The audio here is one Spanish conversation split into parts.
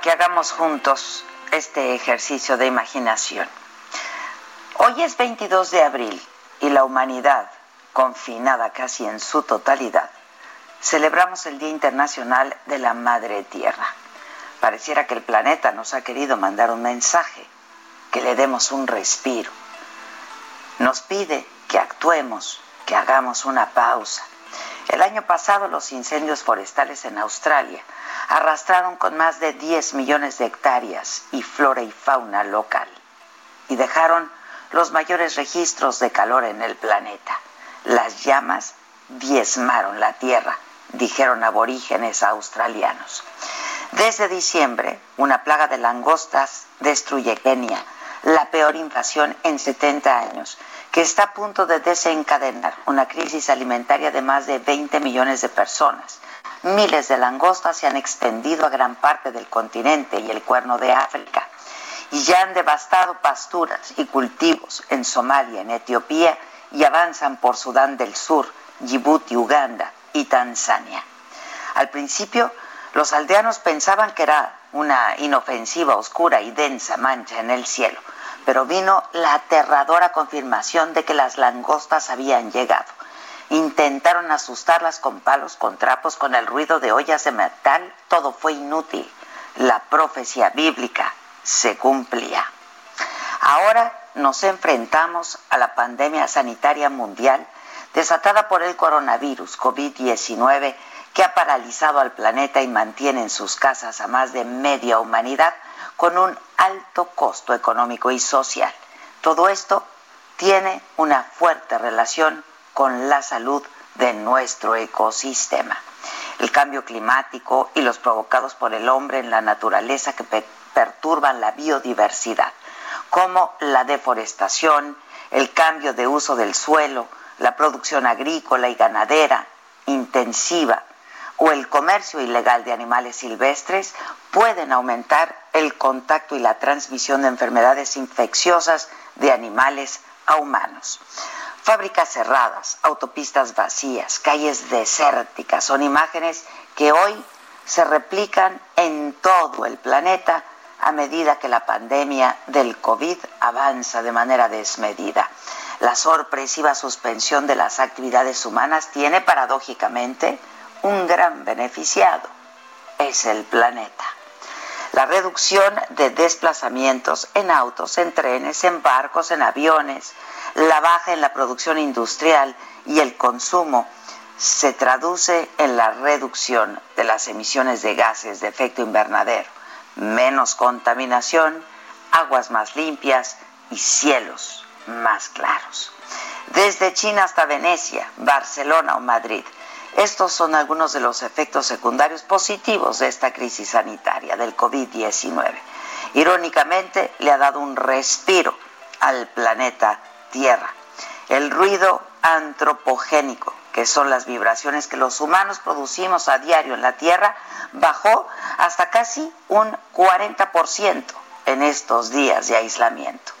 Que hagamos juntos este ejercicio de imaginación. Hoy es 22 de abril y la humanidad, confinada casi en su totalidad, celebramos el Día Internacional de la Madre Tierra. Pareciera que el planeta nos ha querido mandar un mensaje, que le demos un respiro. Nos pide que actuemos, que hagamos una pausa. El año pasado los incendios forestales en Australia arrastraron con más de 10 millones de hectáreas y flora y fauna local y dejaron los mayores registros de calor en el planeta. Las llamas diezmaron la tierra, dijeron aborígenes australianos. Desde diciembre, una plaga de langostas destruye Kenia, la peor invasión en 70 años, que está a punto de desencadenar una crisis alimentaria de más de 20 millones de personas. Miles de langostas se han extendido a gran parte del continente y el cuerno de África y ya han devastado pasturas y cultivos en Somalia, en Etiopía y avanzan por Sudán del Sur, Djibouti, Uganda y Tanzania. Al principio, los aldeanos pensaban que era una inofensiva, oscura y densa mancha en el cielo, pero vino la aterradora confirmación de que las langostas habían llegado. Intentaron asustarlas con palos, con trapos, con el ruido de ollas de metal, todo fue inútil. La profecía bíblica se cumplía. Ahora nos enfrentamos a la pandemia sanitaria mundial desatada por el coronavirus COVID-19 que ha paralizado al planeta y mantiene en sus casas a más de media humanidad con un alto costo económico y social. Todo esto tiene una fuerte relación con la salud de nuestro ecosistema. El cambio climático y los provocados por el hombre en la naturaleza que pe- perturban la biodiversidad, como la deforestación, el cambio de uso del suelo, la producción agrícola y ganadera intensiva o el comercio ilegal de animales silvestres pueden aumentar el contacto y la transmisión de enfermedades infecciosas de animales a humanos. Fábricas cerradas, autopistas vacías, calles desérticas son imágenes que hoy se replican en todo el planeta a medida que la pandemia del COVID avanza de manera desmedida. La sorpresiva suspensión de las actividades humanas tiene paradójicamente un gran beneficiado, es el planeta. La reducción de desplazamientos en autos, en trenes, en barcos, en aviones, la baja en la producción industrial y el consumo se traduce en la reducción de las emisiones de gases de efecto invernadero, menos contaminación, aguas más limpias y cielos más claros. Desde China hasta Venecia, Barcelona o Madrid, estos son algunos de los efectos secundarios positivos de esta crisis sanitaria del COVID-19. Irónicamente, le ha dado un respiro al planeta Tierra. El ruido antropogénico, que son las vibraciones que los humanos producimos a diario en la Tierra, bajó hasta casi un 40% en estos días de aislamiento.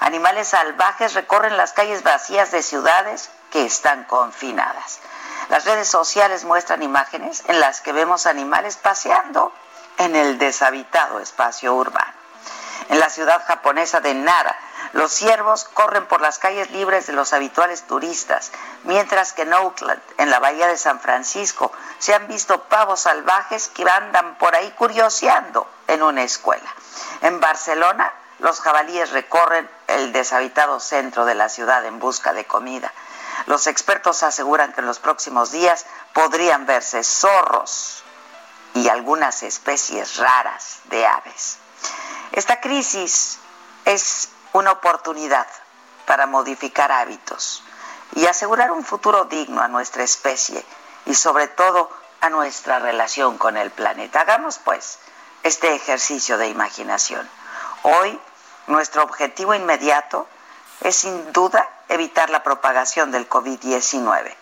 Animales salvajes recorren las calles vacías de ciudades que están confinadas. Las redes sociales muestran imágenes en las que vemos animales paseando en el deshabitado espacio urbano. En la ciudad japonesa de Nara, los ciervos corren por las calles libres de los habituales turistas, mientras que en Oakland, en la bahía de San Francisco, se han visto pavos salvajes que andan por ahí curioseando en una escuela. En Barcelona, los jabalíes recorren el deshabitado centro de la ciudad en busca de comida. Los expertos aseguran que en los próximos días podrían verse zorros y algunas especies raras de aves. Esta crisis es una oportunidad para modificar hábitos y asegurar un futuro digno a nuestra especie y sobre todo a nuestra relación con el planeta. Hagamos pues este ejercicio de imaginación. Hoy nuestro objetivo inmediato es sin duda evitar la propagación del COVID-19.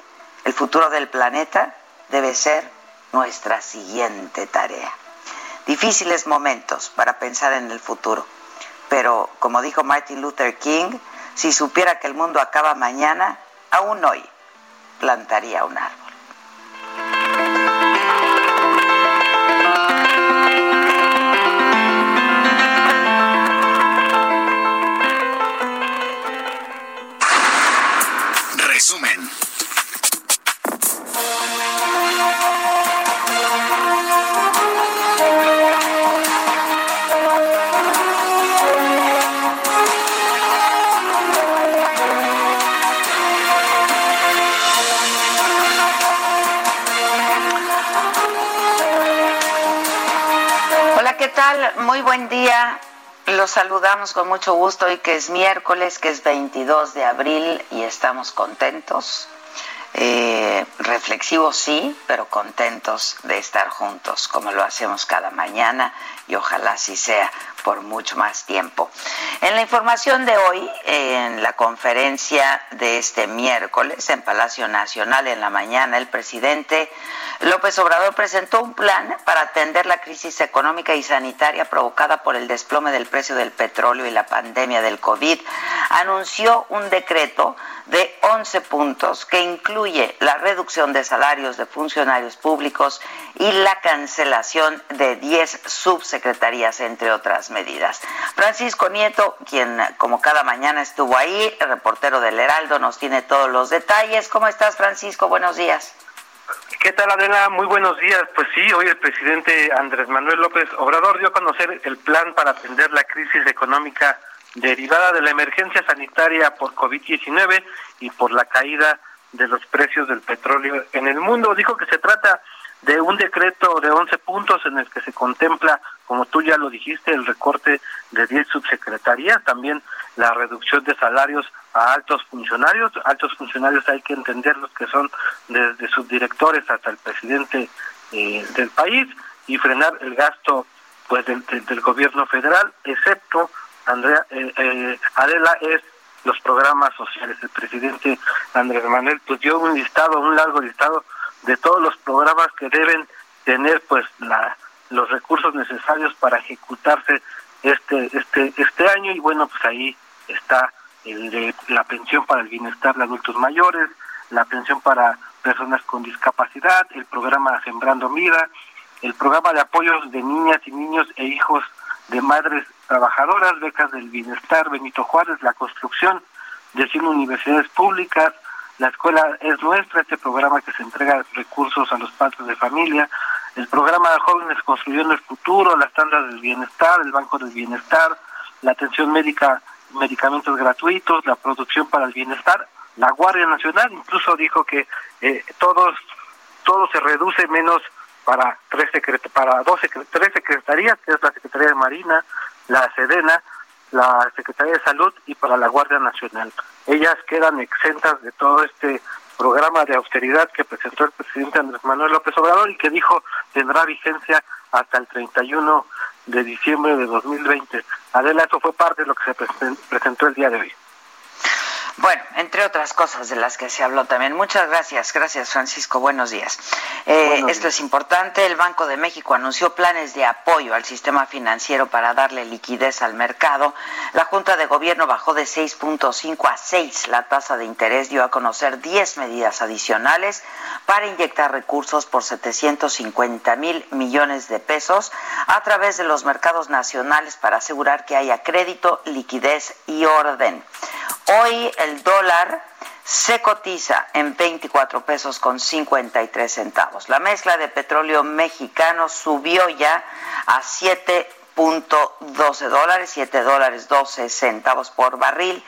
El futuro del planeta debe ser nuestra siguiente tarea. Difíciles momentos para pensar en el futuro pero como dijo Martin Luther King, si supiera que el mundo acaba mañana, aún hoy plantaría un árbol. Resumen. Muy buen día. Los saludamos con mucho gusto hoy que es miércoles, que es 22 de abril y estamos contentos. Eh, reflexivos sí, pero contentos de estar juntos como lo hacemos cada mañana y ojalá así sea por mucho más tiempo. En la información de hoy, en la conferencia de este miércoles en Palacio Nacional en la mañana, el presidente López Obrador presentó un plan para atender la crisis económica y sanitaria provocada por el desplome del precio del petróleo y la pandemia del COVID. Anunció un decreto de 11 puntos que incluye la reducción de salarios de funcionarios públicos y la cancelación de 10 subsecretarías, entre otras medidas. Francisco Nieto, quien como cada mañana estuvo ahí, reportero del Heraldo, nos tiene todos los detalles. ¿Cómo estás, Francisco? Buenos días. ¿Qué tal, Adela? Muy buenos días. Pues sí, hoy el presidente Andrés Manuel López Obrador dio a conocer el plan para atender la crisis económica derivada de la emergencia sanitaria por COVID-19 y por la caída de los precios del petróleo en el mundo. Dijo que se trata de un decreto de 11 puntos en el que se contempla, como tú ya lo dijiste, el recorte de 10 subsecretarías, también la reducción de salarios a altos funcionarios. Altos funcionarios hay que entenderlos que son desde subdirectores hasta el presidente eh, del país y frenar el gasto pues del, del, gobierno federal, excepto Andrea eh, eh, Adela es los programas sociales. El presidente Andrés Manuel pues dio un listado, un largo listado de todos los programas que deben tener pues la los recursos necesarios para ejecutarse este este este año. Y bueno pues ahí está el de la pensión para el bienestar de adultos mayores, la pensión para personas con discapacidad, el programa Sembrando Vida, el programa de apoyos de niñas y niños e hijos de madres trabajadoras, becas del bienestar Benito Juárez, la construcción de 100 universidades públicas, la escuela es nuestra, este programa que se entrega recursos a los padres de familia, el programa de jóvenes construyendo el futuro, las tandas del bienestar, el banco del bienestar, la atención médica, medicamentos gratuitos, la producción para el bienestar, la Guardia Nacional incluso dijo que eh, todos todo se reduce menos para tres para dos tres secretarías, que es la Secretaría de Marina, la Sedena, la Secretaría de Salud y para la Guardia Nacional. Ellas quedan exentas de todo este programa de austeridad que presentó el presidente Andrés Manuel López Obrador y que dijo tendrá vigencia hasta el 31 de diciembre de 2020. Adela, eso fue parte de lo que se presentó el día de hoy. Bueno, entre otras cosas de las que se habló también. Muchas gracias, gracias Francisco, buenos días. Eh, esto es importante, el Banco de México anunció planes de apoyo al sistema financiero para darle liquidez al mercado. La Junta de Gobierno bajó de 6.5 a 6 la tasa de interés, dio a conocer 10 medidas adicionales para inyectar recursos por 750 mil millones de pesos a través de los mercados nacionales para asegurar que haya crédito, liquidez y orden. Hoy el dólar se cotiza en 24 pesos con 53 centavos. La mezcla de petróleo mexicano subió ya a 7.12 dólares, 7 dólares 12 centavos por barril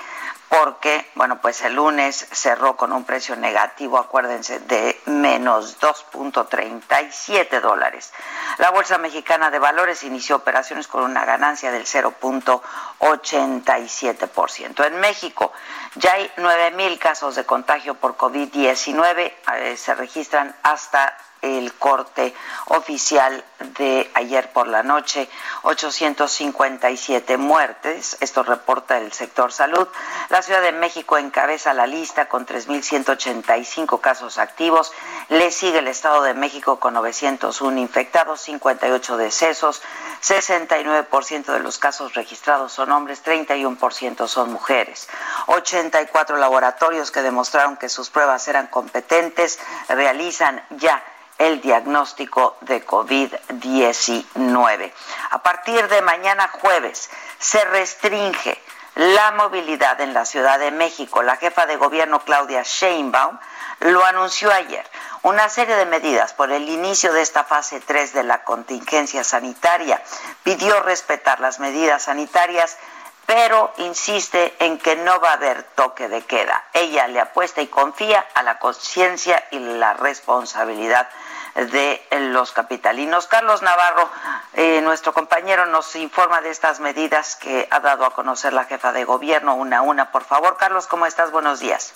porque, bueno, pues el lunes cerró con un precio negativo, acuérdense, de menos 2.37 dólares. La Bolsa Mexicana de Valores inició operaciones con una ganancia del 0.87%. En México ya hay 9.000 casos de contagio por COVID-19, eh, se registran hasta el corte oficial de ayer por la noche, 857 muertes, esto reporta el sector salud. La Ciudad de México encabeza la lista con 3.185 casos activos, le sigue el Estado de México con 901 infectados, 58 decesos, 69% de los casos registrados son hombres, 31% son mujeres. 84 laboratorios que demostraron que sus pruebas eran competentes realizan ya el diagnóstico de COVID-19. A partir de mañana jueves se restringe la movilidad en la Ciudad de México. La jefa de gobierno Claudia Sheinbaum lo anunció ayer. Una serie de medidas por el inicio de esta fase 3 de la contingencia sanitaria. Pidió respetar las medidas sanitarias pero insiste en que no va a haber toque de queda. Ella le apuesta y confía a la conciencia y la responsabilidad de los capitalinos. Carlos Navarro, eh, nuestro compañero, nos informa de estas medidas que ha dado a conocer la jefa de gobierno una a una. Por favor, Carlos, ¿cómo estás? Buenos días.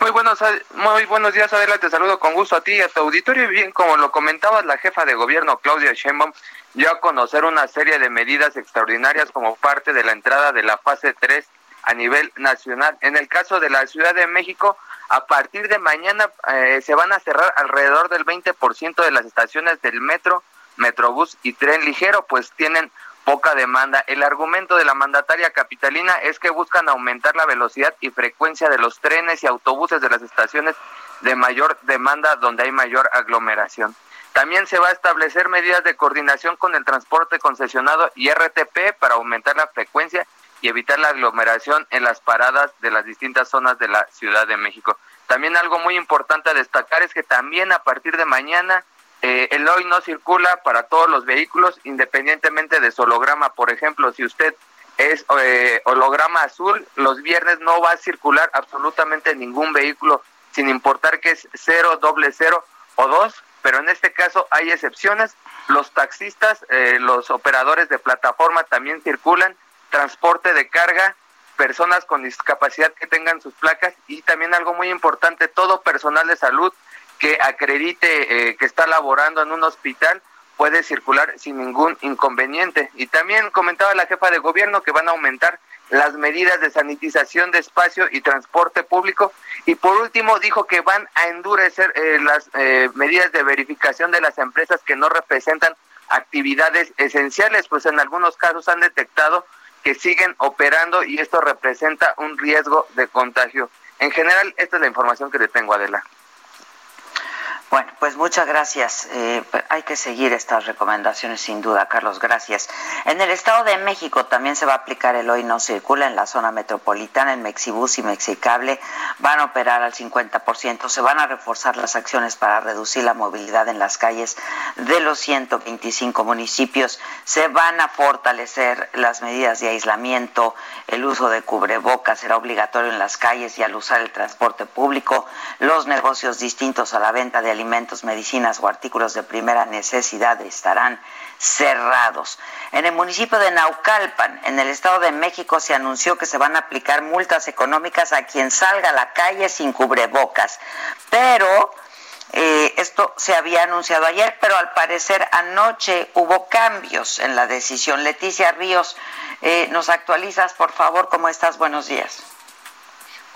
Muy buenos, muy buenos días, Adela. Te saludo con gusto a ti y a tu auditorio. Y bien, como lo comentabas, la jefa de gobierno, Claudia Sheinbaum, dio a conocer una serie de medidas extraordinarias como parte de la entrada de la fase 3 a nivel nacional. En el caso de la Ciudad de México, a partir de mañana eh, se van a cerrar alrededor del 20% de las estaciones del metro, metrobús y tren ligero, pues tienen poca demanda. El argumento de la mandataria capitalina es que buscan aumentar la velocidad y frecuencia de los trenes y autobuses de las estaciones de mayor demanda donde hay mayor aglomeración. También se va a establecer medidas de coordinación con el transporte concesionado y RTP para aumentar la frecuencia y evitar la aglomeración en las paradas de las distintas zonas de la Ciudad de México. También algo muy importante a destacar es que también a partir de mañana eh, el hoy no circula para todos los vehículos independientemente de su holograma. Por ejemplo, si usted es eh, holograma azul, los viernes no va a circular absolutamente ningún vehículo, sin importar que es cero, doble cero o dos, pero en este caso hay excepciones. Los taxistas, eh, los operadores de plataforma también circulan transporte de carga, personas con discapacidad que tengan sus placas y también algo muy importante, todo personal de salud que acredite eh, que está laborando en un hospital puede circular sin ningún inconveniente. Y también comentaba la jefa de gobierno que van a aumentar las medidas de sanitización de espacio y transporte público. Y por último dijo que van a endurecer eh, las eh, medidas de verificación de las empresas que no representan actividades esenciales, pues en algunos casos han detectado que siguen operando y esto representa un riesgo de contagio. En general, esta es la información que le tengo, Adela. Bueno, pues muchas gracias. Eh, hay que seguir estas recomendaciones sin duda, Carlos. Gracias. En el Estado de México también se va a aplicar el hoy no circula en la zona metropolitana, en Mexibus y Mexicable van a operar al 50%. Se van a reforzar las acciones para reducir la movilidad en las calles de los 125 municipios. Se van a fortalecer las medidas de aislamiento, el uso de cubrebocas será obligatorio en las calles y al usar el transporte público. Los negocios distintos a la venta de alimentos alimentos, medicinas o artículos de primera necesidad estarán cerrados. En el municipio de Naucalpan, en el Estado de México, se anunció que se van a aplicar multas económicas a quien salga a la calle sin cubrebocas. Pero eh, esto se había anunciado ayer, pero al parecer anoche hubo cambios en la decisión. Leticia Ríos, eh, ¿nos actualizas, por favor? ¿Cómo estás? Buenos días.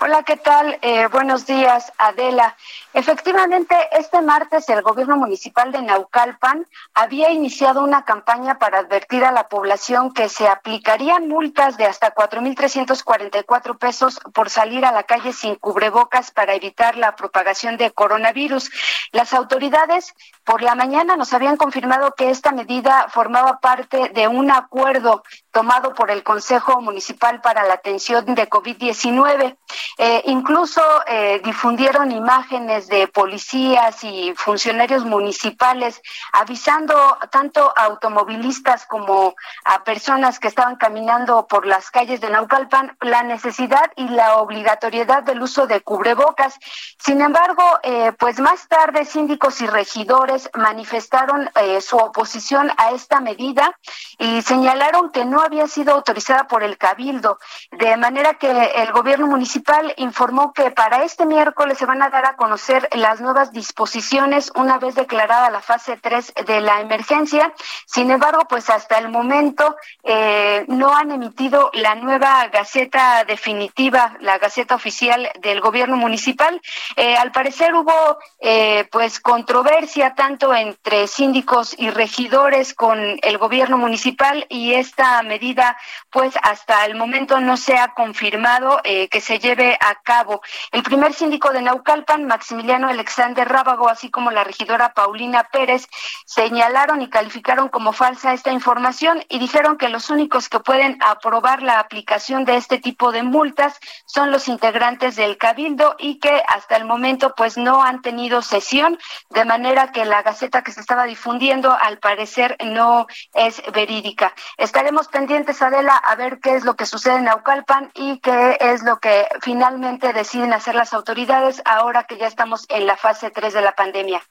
Hola, ¿qué tal? Eh, buenos días, Adela. Efectivamente, este martes el gobierno municipal de Naucalpan había iniciado una campaña para advertir a la población que se aplicarían multas de hasta 4.344 pesos por salir a la calle sin cubrebocas para evitar la propagación de coronavirus. Las autoridades por la mañana nos habían confirmado que esta medida formaba parte de un acuerdo tomado por el Consejo Municipal para la Atención de COVID-19. Eh, incluso eh, difundieron imágenes de policías y funcionarios municipales avisando tanto a automovilistas como a personas que estaban caminando por las calles de Naucalpan la necesidad y la obligatoriedad del uso de cubrebocas. Sin embargo, eh, pues más tarde síndicos y regidores manifestaron su oposición a esta medida y señalaron que no había sido autorizada por el Cabildo, de manera que el gobierno municipal informó que para este miércoles se van a dar a conocer las nuevas disposiciones una vez declarada la fase 3 de la emergencia. Sin embargo, pues hasta el momento eh, no han emitido la nueva gaceta definitiva, la gaceta oficial del gobierno municipal. Eh, al parecer hubo eh, pues controversia tanto entre síndicos y regidores con el gobierno municipal y esta medida pues hasta el momento no se ha confirmado que se lleve a cabo. El primer síndico de Naucalpan, Maximiliano Alexander Rábago, así como la regidora Paulina Pérez, señalaron y calificaron como falsa esta información y dijeron que los únicos que pueden aprobar la aplicación de este tipo de multas son los integrantes del Cabildo y que hasta el momento pues no han tenido sesión, de manera que la gaceta que se estaba difundiendo al parecer no es verídica. Estaremos pendientes, Adela, a ver qué es lo que sucede en Naucalpan y qué es lo que finalmente deciden hacer las autoridades ahora que ya estamos en la fase 3 de la pandemia.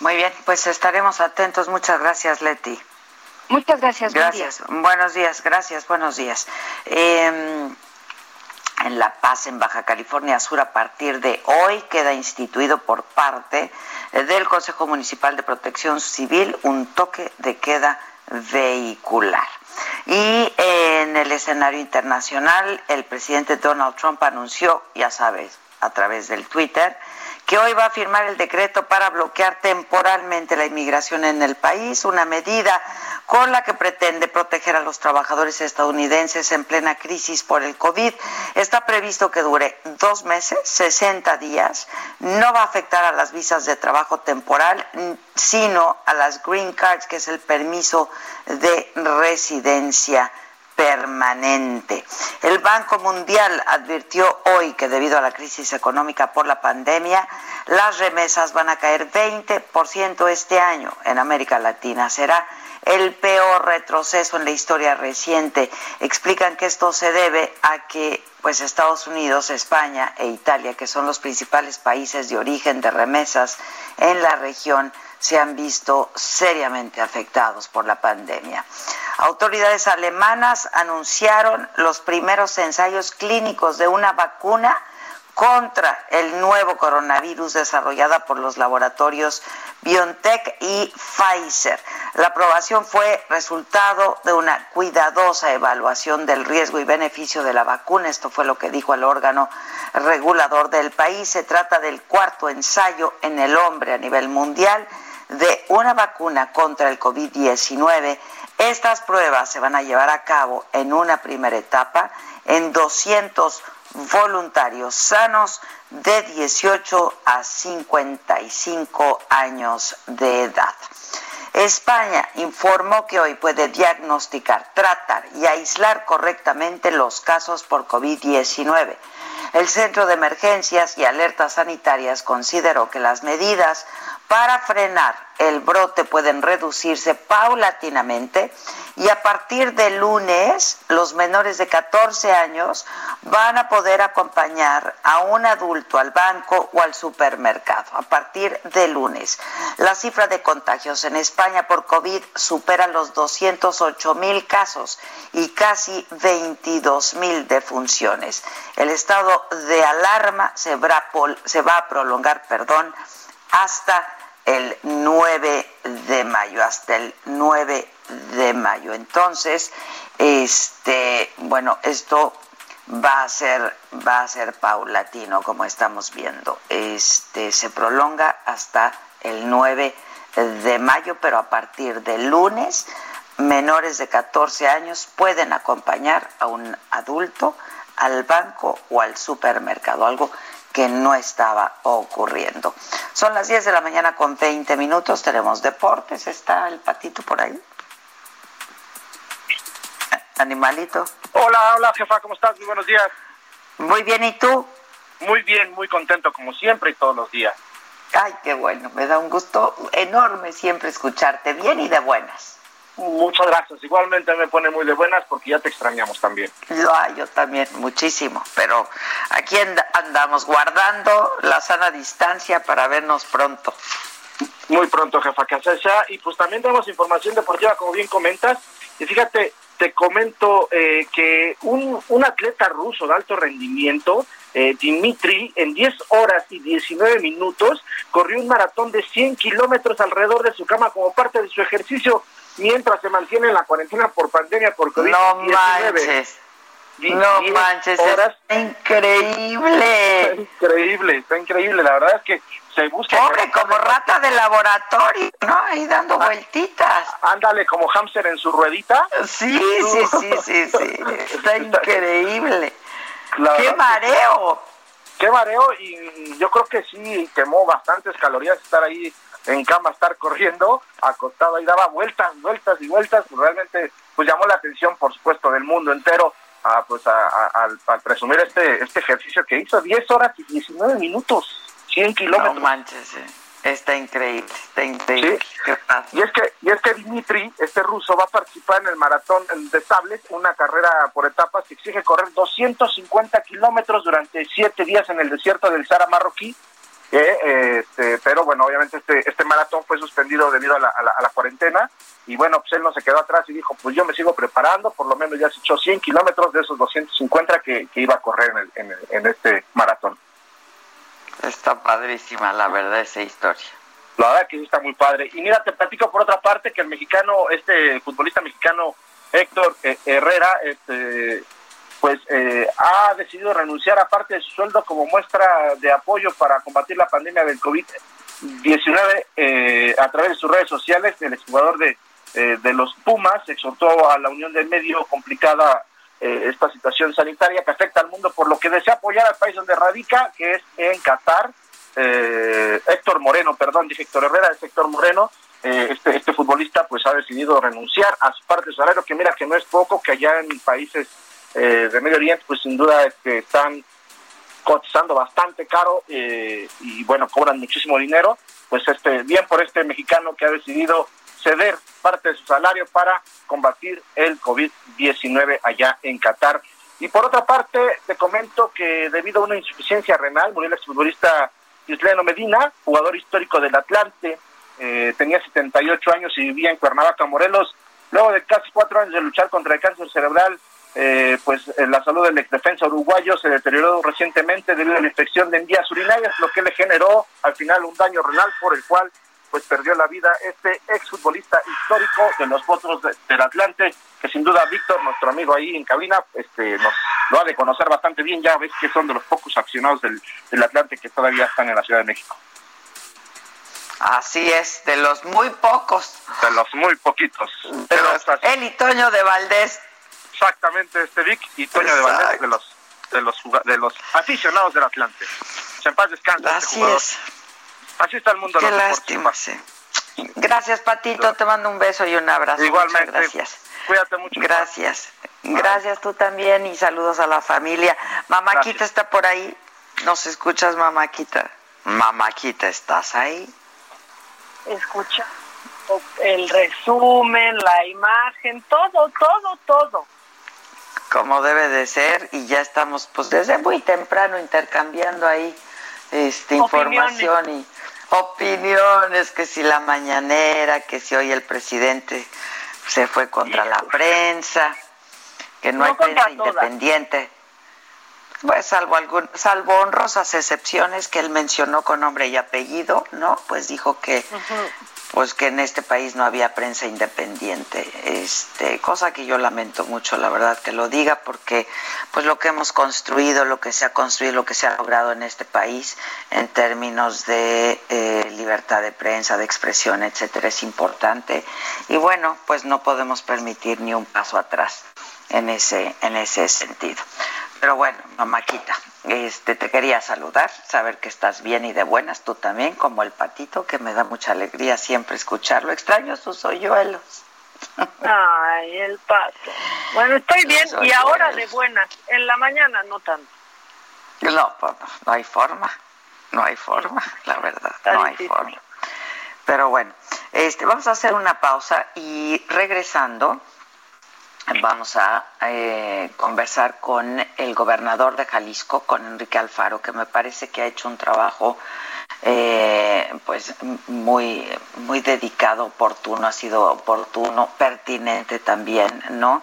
Muy bien, pues estaremos atentos. Muchas gracias, Leti. Muchas gracias. Gracias. Buenos días, gracias, buenos días. Em, en La Paz, en Baja California Sur, a partir de hoy queda instituido por parte del Consejo Municipal de Protección Civil un toque de queda vehicular. Y en el escenario internacional, el presidente Donald Trump anunció, ya sabes, a través del Twitter, que hoy va a firmar el decreto para bloquear temporalmente la inmigración en el país, una medida con la que pretende proteger a los trabajadores estadounidenses en plena crisis por el COVID. Está previsto que dure dos meses, 60 días. No va a afectar a las visas de trabajo temporal, sino a las green cards, que es el permiso de residencia permanente. El Banco Mundial advirtió hoy que debido a la crisis económica por la pandemia, las remesas van a caer 20% este año en América Latina. Será el peor retroceso en la historia reciente. Explican que esto se debe a que pues Estados Unidos, España e Italia, que son los principales países de origen de remesas en la región, se han visto seriamente afectados por la pandemia. Autoridades alemanas anunciaron los primeros ensayos clínicos de una vacuna contra el nuevo coronavirus desarrollada por los laboratorios BioNTech y Pfizer. La aprobación fue resultado de una cuidadosa evaluación del riesgo y beneficio de la vacuna. Esto fue lo que dijo el órgano regulador del país. Se trata del cuarto ensayo en el hombre a nivel mundial una vacuna contra el COVID-19. Estas pruebas se van a llevar a cabo en una primera etapa en 200 voluntarios sanos de 18 a 55 años de edad. España informó que hoy puede diagnosticar, tratar y aislar correctamente los casos por COVID-19. El Centro de Emergencias y Alertas Sanitarias consideró que las medidas para frenar el brote pueden reducirse paulatinamente y a partir de lunes los menores de 14 años van a poder acompañar a un adulto al banco o al supermercado a partir de lunes. La cifra de contagios en España por COVID supera los 208 mil casos y casi 22 mil defunciones. El estado de alarma se va, a prolongar, perdón, hasta el 9 de mayo, hasta el 9 de mayo. Entonces, este, bueno, esto va a ser va a ser paulatino como estamos viendo. Este se prolonga hasta el 9 de mayo, pero a partir del lunes menores de 14 años pueden acompañar a un adulto al banco o al supermercado, algo que no estaba ocurriendo. Son las 10 de la mañana con 20 minutos, tenemos deportes, está el patito por ahí. Animalito. Hola, hola jefa, ¿cómo estás? Muy buenos días. Muy bien, ¿y tú? Muy bien, muy contento como siempre y todos los días. Ay, qué bueno, me da un gusto enorme siempre escucharte bien y de buenas. Muchas gracias. Igualmente me pone muy de buenas porque ya te extrañamos también. Yo, yo también, muchísimo. Pero aquí andamos guardando la sana distancia para vernos pronto. Muy pronto, jefa Casesa. Y pues también tenemos información deportiva, como bien comentas. Y fíjate, te comento eh, que un, un atleta ruso de alto rendimiento eh, Dimitri, en 10 horas y 19 minutos, corrió un maratón de 100 kilómetros alrededor de su cama como parte de su ejercicio mientras se mantiene en la cuarentena por pandemia por COVID-19. No manches. No manches, horas. Está increíble. Está increíble, está increíble. La verdad es que se busca. Pobre, como rata de laboratorio, ¿no? Ahí dando ah, vueltitas. Ándale, como hámster en su ruedita. Sí, sí, sí, sí, sí. Está increíble. ¡Qué mareo! ¡Qué mareo! Y yo creo que sí quemó bastantes calorías estar ahí en cama, estar corriendo, acostado y daba vueltas, vueltas y vueltas. Pues realmente pues llamó la atención, por supuesto, del mundo entero a, pues al, presumir este, este ejercicio que hizo 10 horas y 19 minutos, 100 kilómetros. No manches, eh. Está increíble, está increíble. Y es que y es que Dimitri, este ruso, va a participar en el maratón de sables, una carrera por etapas que exige correr 250 kilómetros durante siete días en el desierto del Sahara marroquí. Este, pero bueno, obviamente este, este maratón fue suspendido debido a la, a la, cuarentena y bueno, pues él no se quedó atrás y dijo, pues yo me sigo preparando, por lo menos ya se echó 100 kilómetros de esos 250 que, que iba a correr en, el, en, el, en este maratón. Está padrísima, la verdad, esa historia. La verdad que sí está muy padre. Y mira, te platico por otra parte que el mexicano, este futbolista mexicano Héctor eh, Herrera, este, pues eh, ha decidido renunciar a parte de su sueldo como muestra de apoyo para combatir la pandemia del COVID-19 eh, a través de sus redes sociales. El exjugador de, de los Pumas exhortó a la unión del medio complicada eh, esta situación sanitaria que afecta al mundo, por lo que desea apoyar al país donde radica, que es en Qatar. Eh, Héctor Moreno, perdón, dije Héctor Herrera, es Héctor Moreno, eh, este, este futbolista pues ha decidido renunciar a su parte de salario, que mira que no es poco, que allá en países de Medio Oriente pues sin duda este, están cotizando bastante caro y bueno, cobran muchísimo dinero, pues este bien por este mexicano que ha decidido ceder parte de su salario para combatir el COVID-19 allá en Qatar. Y por otra parte, te comento que debido a una insuficiencia renal murió el exfutbolista Isleno Medina, jugador histórico del Atlante, eh, tenía 78 años y vivía en Cuernavaca, Morelos. Luego de casi cuatro años de luchar contra el cáncer cerebral, eh, pues eh, la salud del exdefensa uruguayo se deterioró recientemente debido a la infección de envías urinarias, lo que le generó al final un daño renal por el cual pues perdió la vida este exfutbolista histórico de los Potros del Atlante, que sin duda Víctor, nuestro amigo ahí en cabina, este, nos lo ha de conocer bastante bien, ya ves que son de los pocos accionados del, del Atlante que todavía están en la Ciudad de México. Así es, de los muy pocos. De los muy poquitos. De los, él y Toño de Valdés. Exactamente, este Vic y Toño de Valdés de los, de los de los aficionados del Atlante. En paz descansa. Este Así es. Así está el mundo. Qué lástima, sí. Gracias, Patito. Te mando un beso y un abrazo. Igualmente. gracias. Cuídate mucho. Gracias. Gracias tú también y saludos a la familia. Mamaquita está por ahí. ¿Nos escuchas, Mamaquita? Mamaquita, ¿estás ahí? Escucha el resumen, la imagen, todo, todo, todo. Como debe de ser y ya estamos pues desde muy temprano intercambiando ahí este, información y opiniones, que si la mañanera, que si hoy el presidente se fue contra la prensa, que no, hay prensa independiente. Pues salvo algún, salvo honrosas excepciones que él mencionó con nombre y apellido, ¿no? Pues dijo que pues que en este país no había prensa independiente, este, cosa que yo lamento mucho, la verdad que lo diga, porque pues lo que hemos construido, lo que se ha construido, lo que se ha logrado en este país en términos de eh, libertad de prensa, de expresión, etcétera, es importante. Y bueno, pues no podemos permitir ni un paso atrás en ese, en ese sentido. Pero bueno, mamáquita, este, te quería saludar, saber que estás bien y de buenas, tú también, como el patito, que me da mucha alegría siempre escucharlo. Extraño sus hoyuelos. Ay, el pato. Bueno, estoy bien y ahora de buenas. En la mañana no tanto. No, pues, no hay forma, no hay forma, la verdad, no hay forma. Pero bueno, este, vamos a hacer una pausa y regresando vamos a eh, conversar con el gobernador de Jalisco, con Enrique Alfaro, que me parece que ha hecho un trabajo eh, pues muy muy dedicado, oportuno, ha sido oportuno, pertinente también, ¿no?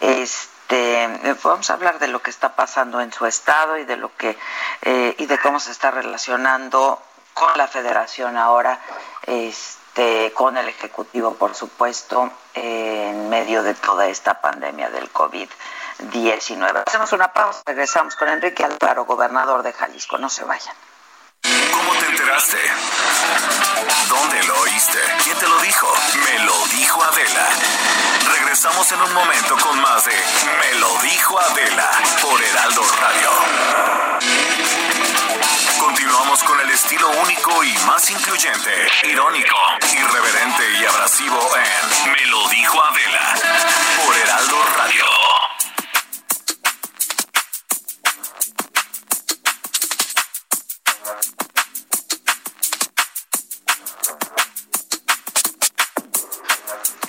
Este, vamos a hablar de lo que está pasando en su estado y de lo que eh, y de cómo se está relacionando con la Federación ahora. Este, este, con el Ejecutivo, por supuesto, en medio de toda esta pandemia del COVID-19. Hacemos una pausa, regresamos con Enrique Alvaro, gobernador de Jalisco. No se vayan. ¿Cómo te enteraste? ¿Dónde lo oíste? ¿Quién te lo dijo? Me lo dijo Adela. Regresamos en un momento con más de Me lo dijo Adela por Heraldo Radio. Continuamos con el estilo único y más incluyente, irónico, irreverente y abrasivo en Me lo dijo Adela por Heraldo Radio.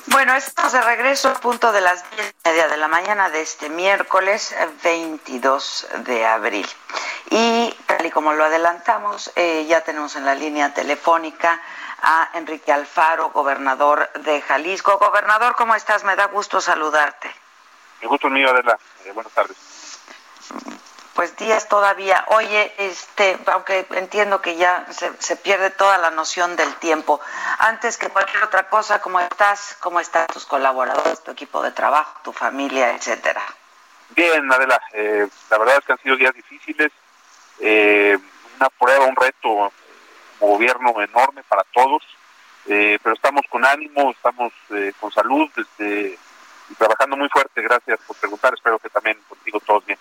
Bueno, estamos de regreso a punto de las 10 y media de la mañana de este miércoles 22 de abril. Y tal y como lo adelantamos, eh, ya tenemos en la línea telefónica a Enrique Alfaro, gobernador de Jalisco. Gobernador, ¿cómo estás? Me da gusto saludarte. El gusto mío, Adela. Eh, buenas tardes. Pues días todavía. Oye, este, aunque entiendo que ya se, se, pierde toda la noción del tiempo. Antes que cualquier otra cosa, ¿cómo estás? ¿Cómo están tus colaboradores, tu equipo de trabajo, tu familia, etcétera? Bien, Adela. Eh, la verdad es que han sido días difíciles eh, una prueba, un reto como gobierno enorme para todos, eh, pero estamos con ánimo, estamos eh, con salud, desde, y trabajando muy fuerte. Gracias por preguntar, espero que también contigo todos bien.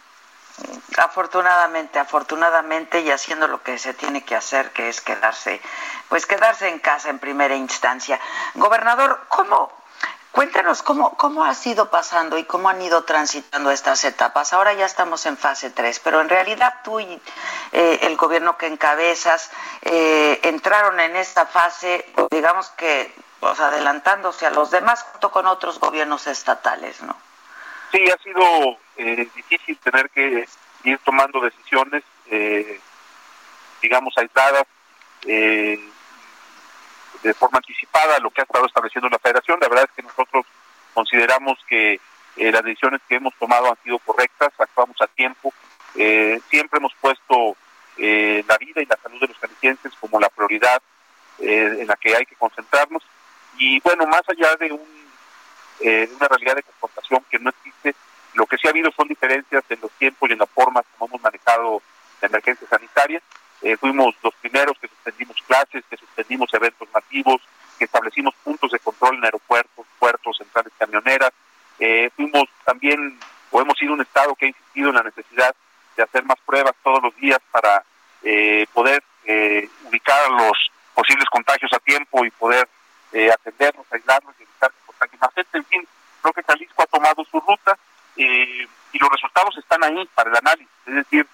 Afortunadamente, afortunadamente y haciendo lo que se tiene que hacer, que es quedarse, pues quedarse en casa en primera instancia. Gobernador, ¿cómo, Cuéntanos cómo, cómo ha sido pasando y cómo han ido transitando estas etapas. Ahora ya estamos en fase 3, pero en realidad tú y eh, el gobierno que encabezas eh, entraron en esta fase, digamos que pues, adelantándose a los demás junto con otros gobiernos estatales, ¿no? Sí, ha sido eh, difícil tener que ir tomando decisiones, digamos, aisladas. De forma anticipada lo que ha estado estableciendo la federación. La verdad es que nosotros consideramos que eh, las decisiones que hemos tomado han sido correctas, actuamos a tiempo, eh, siempre hemos puesto eh, la vida y la salud de los jaliscienses como la prioridad en la que hay que concentrarnos. Y bueno, más allá de un, una realidad de confrontación que no existe, lo que sí ha habido son diferencias en los tiempos y en la forma como hemos manejado la emergencia sanitaria. Eh, fuimos los primeros que suspendimos clases, que suspendimos eventos masivos, que establecimos puntos de control en aeropuertos, puertos, centrales camioneras. Eh, fuimos también, o hemos sido un Estado que ha insistido en la necesidad de hacer más pruebas todos los días para eh, poder ubicar los posibles contagios a tiempo y poder atenderlos, aislarlos y evitar que contagien más gente. En fin, creo que Jalisco ha tomado su ruta y los resultados están ahí para el análisis. Es decir,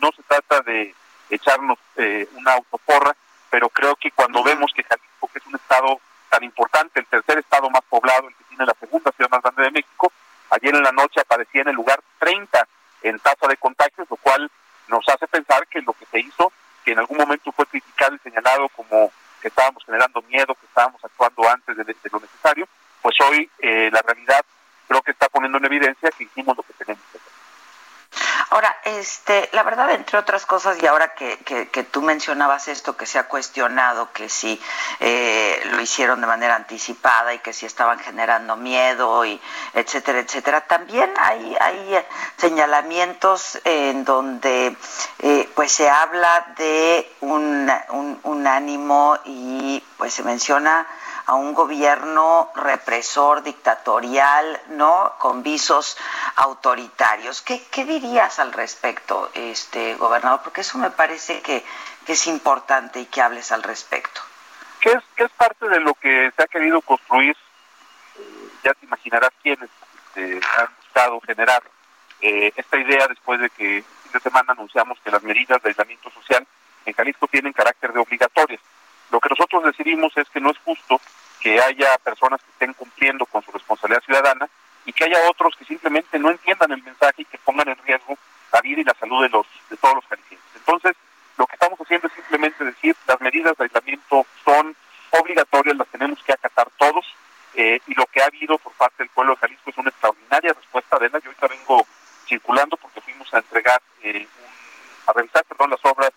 no se trata de echarnos eh, una autoporra, pero creo que cuando vemos que Jalisco, que es un estado tan importante, el tercer estado más poblado, el que tiene la segunda ciudad más grande de México, ayer en la noche aparecía en el lugar 30 en tasa de contagios, lo cual nos hace pensar que lo que se hizo, que en algún momento fue criticado y señalado como que estábamos generando miedo, que estábamos actuando antes de, lo necesario, pues hoy eh, la realidad creo que está poniendo en evidencia que hicimos lo que tenemos que hacer. Ahora, este, la verdad, entre otras cosas, y ahora que, que, tú mencionabas esto, que se ha cuestionado, que si eh, lo hicieron de manera anticipada y que si estaban generando miedo, y etcétera, etcétera, también hay, hay señalamientos en donde eh, pues se habla de un, un, un ánimo y pues se menciona a un gobierno represor, dictatorial, ¿no? Con visos autoritarios. ¿Qué, qué dirías al respecto, este gobernador? Porque eso me parece que, que es importante y que hables al respecto. ¿Qué es, qué es parte de lo que se ha querido construir? Ya te imaginarás quiénes este, han buscado generar eh, esta idea después de que esta semana anunciamos que las medidas de aislamiento social en Jalisco tienen carácter de obligatorias. Lo que nosotros decidimos es que no es justo que haya personas que estén cumpliendo con su responsabilidad ciudadana y que haya otros que simplemente no entiendan el mensaje y que pongan en riesgo la vida y la salud de los de todos los jaliscienses. Entonces, lo que estamos haciendo es simplemente decir las medidas de aislamiento son obligatorias, las tenemos que acatar todos eh, y lo que ha habido por parte del pueblo de Jalisco es una extraordinaria respuesta de la. Yo ahorita vengo circulando porque fuimos a entregar, eh, a revisar, perdón, las obras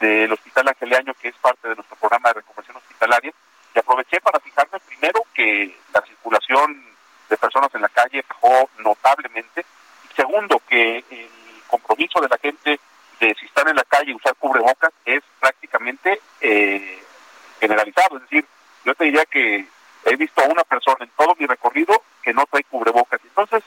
del Hospital Angeliaño, que es parte de nuestro programa de reconversión hospitalaria, y aproveché para fijarme primero que la circulación de personas en la calle bajó notablemente, y segundo, que el compromiso de la gente de si están en la calle usar cubrebocas es prácticamente eh, generalizado, es decir, yo te diría que he visto a una persona en todo mi recorrido que no trae cubrebocas. Entonces,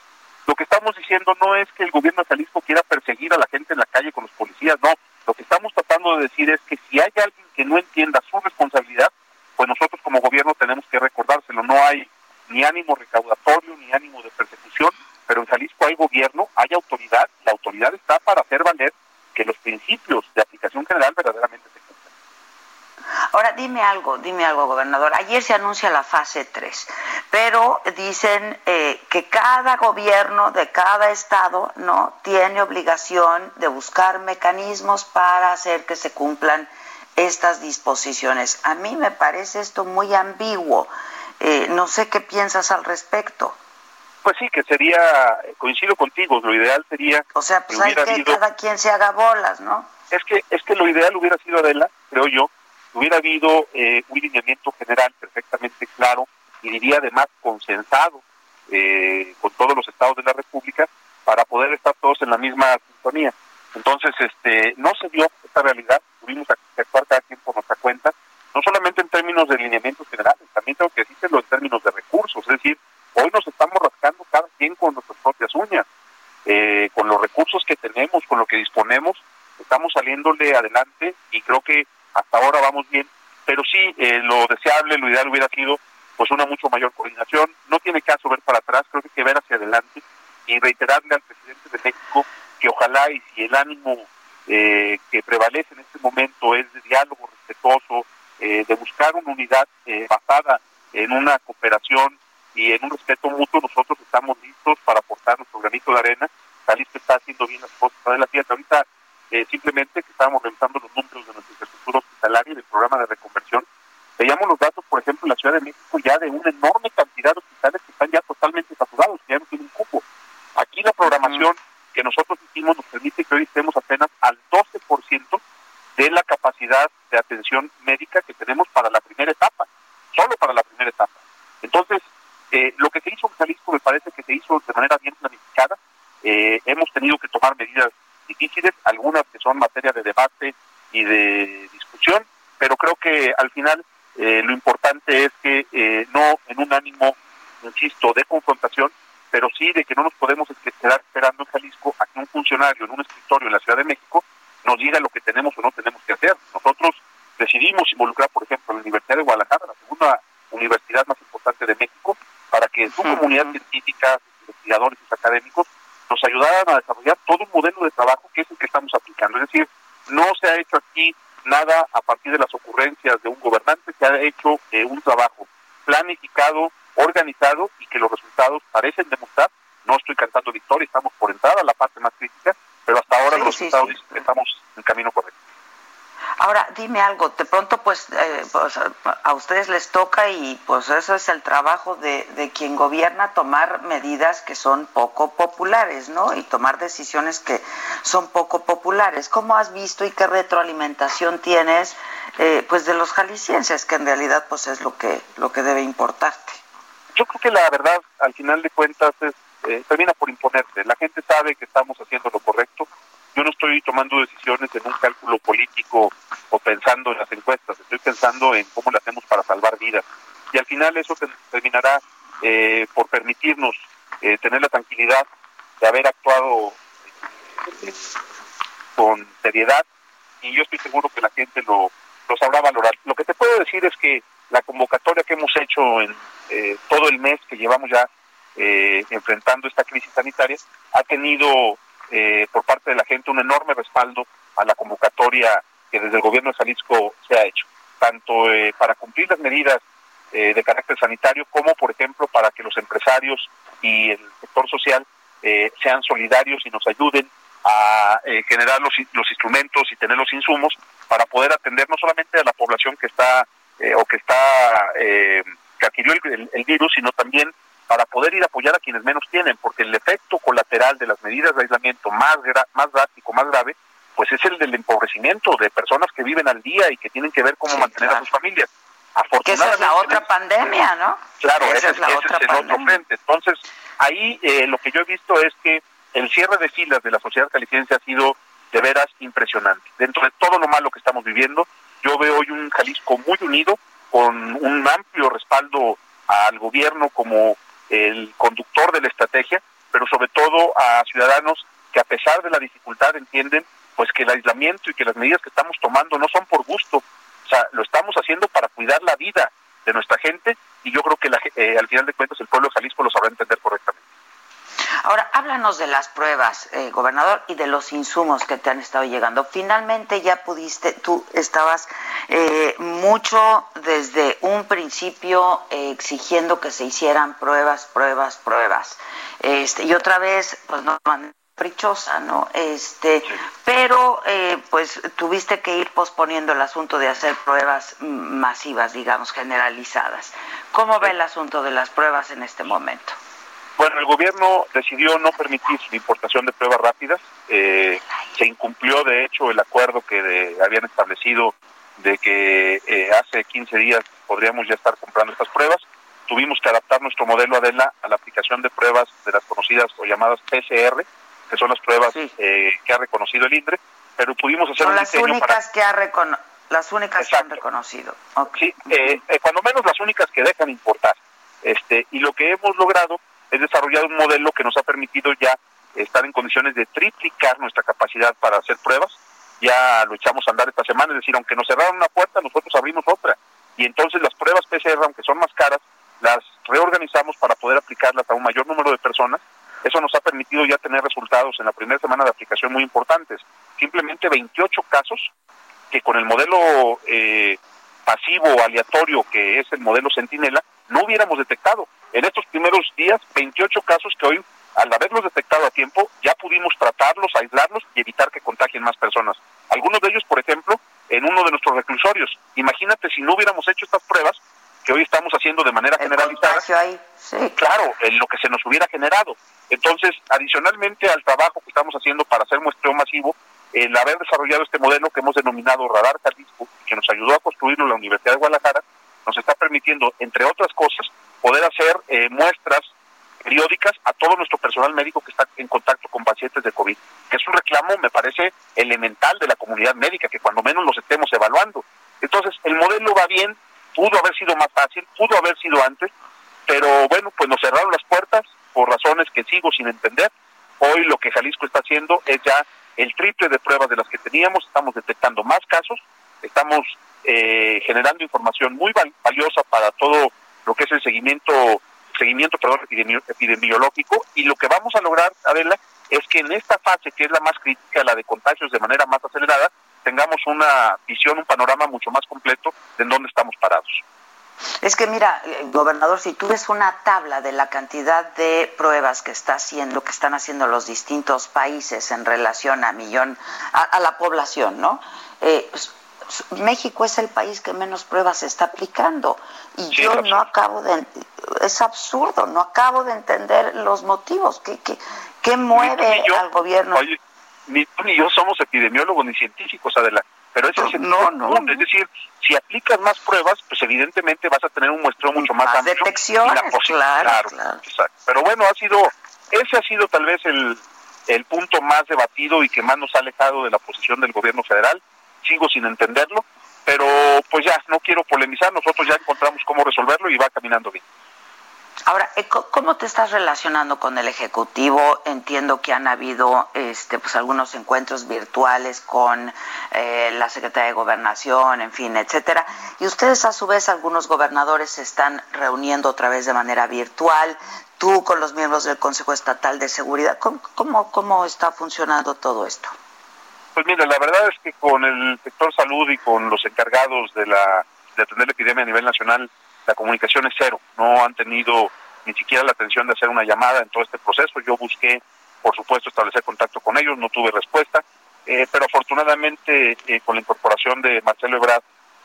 lo que estamos diciendo no es que el gobierno de quiera perseguir a la gente en la calle con los policías, no. Lo que estamos tratando de decir es que si hay alguien que no entienda su responsabilidad, pues nosotros como gobierno tenemos que recordárselo. No hay ni ánimo recaudatorio ni ánimo de persecución, pero en Jalisco hay gobierno, hay autoridad, la autoridad está para hacer valer que los principios de aplicación general verdaderamente se. Ahora, dime algo, dime algo, gobernador. Ayer se anuncia la fase 3, pero dicen eh, que cada gobierno de cada estado no tiene obligación de buscar mecanismos para hacer que se cumplan estas disposiciones. A mí me parece esto muy ambiguo. Eh, no sé qué piensas al respecto. Pues sí, que sería, coincido contigo, lo ideal sería... O sea, pues hay que cada quien se haga bolas, ¿no? Es que, es que lo ideal hubiera sido, Adela, creo yo, hubiera habido eh, un lineamiento general perfectamente claro y diría además consensado eh, con todos los estados de la República para poder estar todos en la misma sintonía. Entonces, este, no se dio esta realidad, tuvimos que actuar cada quien por nuestra cuenta, no solamente en términos de lineamientos generales, también tengo que decirlo en términos de recursos, es decir, hoy nos estamos rascando cada quien con nuestras propias uñas, eh, con los recursos que tenemos, con lo que disponemos, estamos saliéndole adelante y creo que hasta ahora vamos bien, pero sí, eh, lo deseable, lo ideal hubiera sido pues una mucho mayor coordinación, no tiene caso ver para atrás, creo que hay que ver hacia adelante y reiterarle al presidente de México que ojalá y si el ánimo eh, que prevalece en este momento es de diálogo respetuoso, eh, de buscar una unidad eh, basada en una cooperación y en un respeto mutuo, nosotros estamos listos para aportar nuestro granito de arena. Jalisco está haciendo bien las cosas para la fiesta. Ahorita simplemente que estábamos revisando los números de nuestra infraestructura hospitalaria y del programa de reconversión, veíamos los datos, por ejemplo, en la Ciudad de México ya de una enorme cantidad de hospitales que están ya totalmente saturados, que ya no tienen cupo. Aquí la programación que nosotros hicimos nos permite que hoy estemos apenas al 12% de la capacidad de atención médica que tenemos para la primera etapa, solo para la primera etapa. Entonces, eh, lo que se hizo en Jalisco me parece que se hizo de manera bien planificada. Eh, hemos tenido que tomar medidas difíciles, algunas que son materia de debate y de discusión, pero creo que al final eh, lo importante es que no en un ánimo, insisto, de confrontación, pero sí de que no nos podemos quedar esperando en Jalisco a que un funcionario en un escritorio en la Ciudad de México nos diga lo que tenemos o no tenemos que hacer. Nosotros decidimos involucrar, por ejemplo, a la Universidad de Guadalajara, la segunda universidad más importante de México, para que su comunidad científica, investigadores y académicos, nos ayudaran a desarrollar todo un modelo de trabajo que es el que estamos aplicando. Es decir, no se ha hecho aquí nada a partir de las ocurrencias de un gobernante, se ha hecho eh, un trabajo planificado, organizado y que los resultados parecen demostrar. No estoy cantando victoria, estamos por entrar a la parte más crítica, pero hasta ahora los resultados dicen que estamos en camino correcto. Ahora, dime algo, de pronto pues, eh, pues, a ustedes les toca y pues eso es el trabajo de, de, quien gobierna, tomar medidas que son poco populares, ¿no? Y tomar decisiones que son poco populares. ¿Cómo has visto y qué retroalimentación tienes eh, pues de los jaliscienses, que en realidad pues es lo que, lo que debe importarte? Yo creo que la verdad, al final de cuentas, es, eh, termina por imponerse. La gente sabe que estamos haciendo lo correcto yo no estoy tomando decisiones en un cálculo político o pensando en las encuestas, estoy pensando en cómo lo hacemos para salvar vidas. Y al final eso terminará eh, por permitirnos eh, tener la tranquilidad de haber actuado eh, con seriedad y yo estoy seguro que la gente lo, lo sabrá valorar. Lo que te puedo decir es que la convocatoria que hemos hecho en todo el mes que llevamos ya enfrentando esta crisis sanitaria ha tenido eh, por parte de la gente un enorme respaldo a la convocatoria que desde el gobierno de Jalisco se ha hecho, tanto eh, para cumplir las medidas eh, de carácter sanitario como, por ejemplo, para que los empresarios y el sector social sean solidarios y nos ayuden a generar los, los instrumentos y tener los insumos para poder atender no solamente a la población que está o que está que adquirió el virus, sino también para poder ir a apoyar a quienes menos tienen, porque el efecto colateral de las medidas de aislamiento más, más drástico, más grave, pues es el del empobrecimiento de personas que viven al día y que tienen que ver cómo mantener a sus familias. Afortunadamente, esa es la otra pandemia, ¿no? Claro, ese, es, la otra el otro frente. Entonces, ahí eh, lo que yo he visto es que el cierre de filas de la sociedad caliciense ha sido de veras impresionante. Dentro de todo lo malo que estamos viviendo, yo veo hoy un Jalisco muy unido, con un amplio respaldo al gobierno como el conductor de la estrategia, pero sobre todo a ciudadanos que a pesar de la dificultad entienden pues que el aislamiento y que las medidas que estamos tomando no son por gusto, o sea, lo estamos haciendo para cuidar la vida de nuestra gente y yo creo que eh, al final de cuentas el pueblo de Jalisco lo sabrá entender correctamente. Ahora, háblanos de las pruebas, eh, gobernador, y de los insumos que te han estado llegando. Finalmente ya pudiste, tú estabas eh, mucho desde un principio eh, exigiendo que se hicieran pruebas, pruebas, pruebas. Este, y otra vez, pues no caprichosa, ¿no? Este, pero pues tuviste que ir posponiendo el asunto de hacer pruebas masivas, digamos, generalizadas. ¿Cómo ve el asunto de las pruebas en este momento? Bueno, el gobierno decidió no permitir la importación de pruebas rápidas. Eh, se incumplió, de hecho, el acuerdo que habían establecido de que eh, hace 15 días podríamos ya estar comprando estas pruebas. Tuvimos que adaptar nuestro modelo Adela a la aplicación de pruebas de las conocidas o llamadas PCR, que son las pruebas eh, que ha reconocido el INDRE, pero pudimos hacer son las únicas que ha las únicas que han reconocido. Sí, cuando menos las únicas que dejan importar. Este, y lo que hemos logrado es desarrollar un modelo que nos ha permitido ya estar en condiciones de triplicar nuestra capacidad para hacer pruebas. Ya lo echamos a andar esta semana, es decir, aunque nos cerraron una puerta, nosotros abrimos otra. Y entonces las pruebas PCR, aunque son más caras, las reorganizamos para poder aplicarlas a un mayor número de personas. Eso nos ha permitido ya tener resultados en la primera semana de aplicación muy importantes. Simplemente 28 casos que con el modelo eh, pasivo aleatorio que es el modelo Centinela no hubiéramos detectado. En estos primeros días, 28 casos que hoy, al haberlos detectado a tiempo, ya pudimos tratarlos, aislarlos y evitar que contagien más personas. Algunos de ellos, por ejemplo, en uno de nuestros reclusorios. Imagínate si no hubiéramos hecho estas pruebas que hoy estamos haciendo de manera generalizada. Claro, en lo que se nos hubiera generado. Entonces, adicionalmente al trabajo que estamos haciendo para hacer muestreo masivo, el haber desarrollado este modelo que hemos denominado Radar Jalisco, que nos ayudó a construirlo en la Universidad de Guadalajara, nos está permitiendo, entre otras cosas, poder hacer eh, muestras periódicas a todo nuestro personal médico que está en contacto con pacientes de COVID, que es un reclamo, me parece, elemental de la comunidad médica, que cuando menos los estemos evaluando. Entonces, el modelo va bien, pudo haber sido más fácil, pudo haber sido antes, pero bueno, pues nos cerraron las puertas por razones que sigo sin entender. Hoy lo que Jalisco está haciendo es ya el triple de pruebas de las que teníamos, estamos detectando más casos, estamos eh, generando información muy valiosa para todo lo que es el seguimiento seguimiento epidemiológico y lo que vamos a lograr, Adela, es que en esta fase que es la más crítica, la de contagios de manera más acelerada, tengamos una visión, un panorama mucho más completo de en dónde estamos parados. Es que mira, eh, gobernador, si tú ves una tabla de la cantidad de pruebas que está haciendo, que están haciendo los distintos países en relación a millón, a, la población, ¿no? Eh, pues, México es el país que menos pruebas está aplicando y yo no acabo de es absurdo, no acabo de entender los motivos que que, mueve al gobierno. Oye, ni tú ni yo somos epidemiólogos ni científicos, adelante pero ese es el no, no, Es decir, si aplicas más pruebas, pues evidentemente vas a tener un muestreo mucho más, amplio. Detecciones, claro, claro, Exacto. Pero bueno, ha sido, ese ha sido tal vez el, el punto más debatido y que más nos ha alejado de la posición del gobierno federal. Sigo sin entenderlo, pero pues ya, no quiero polemizar, nosotros ya encontramos cómo resolverlo y va caminando bien. Ahora, eh, ¿cómo te estás relacionando con el Ejecutivo? Entiendo que han habido este, pues, algunos encuentros virtuales con eh, la Secretaría de Gobernación, en fin, etcétera. Y ustedes, a su vez, algunos gobernadores se están reuniendo otra vez de manera virtual. Tú con los miembros del Consejo Estatal de Seguridad. ¿Cómo, cómo, está funcionando todo esto? Pues mira, la verdad es que con el sector salud y con los encargados de, la, de atender la epidemia a nivel nacional, la comunicación es cero. No han tenido ni siquiera la atención de hacer una llamada en todo este proceso. Yo busqué, por supuesto, establecer contacto con ellos, no tuve respuesta, eh, pero afortunadamente eh, con la incorporación de Marcelo Ebrard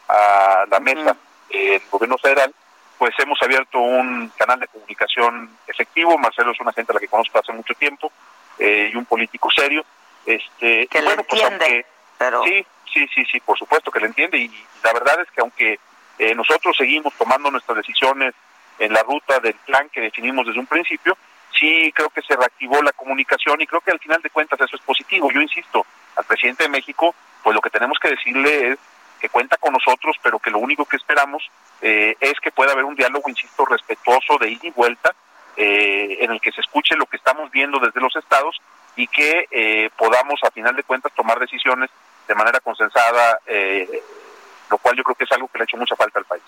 a la mesa del gobierno federal, pues hemos abierto un canal de comunicación efectivo. Marcelo es una gente a la que conozco hace mucho tiempo eh, y un político serio. Este, que bueno, pues entiende, pero... Sí, sí, sí, sí, por supuesto que le entiende y la verdad es que aunque eh, nosotros seguimos tomando nuestras decisiones en la ruta del plan que definimos desde un principio. Sí, creo que se reactivó la comunicación y creo que al final de cuentas eso es positivo. Yo insisto, al presidente de México, pues lo que tenemos que decirle es que cuenta con nosotros, pero que lo único que esperamos eh, es que pueda haber un diálogo, insisto, respetuoso de ida y vuelta, eh, en el que se escuche lo que estamos viendo desde los estados y que podamos, a final de cuentas, tomar decisiones de manera consensada lo cual yo creo que es algo que le ha hecho mucha falta al país.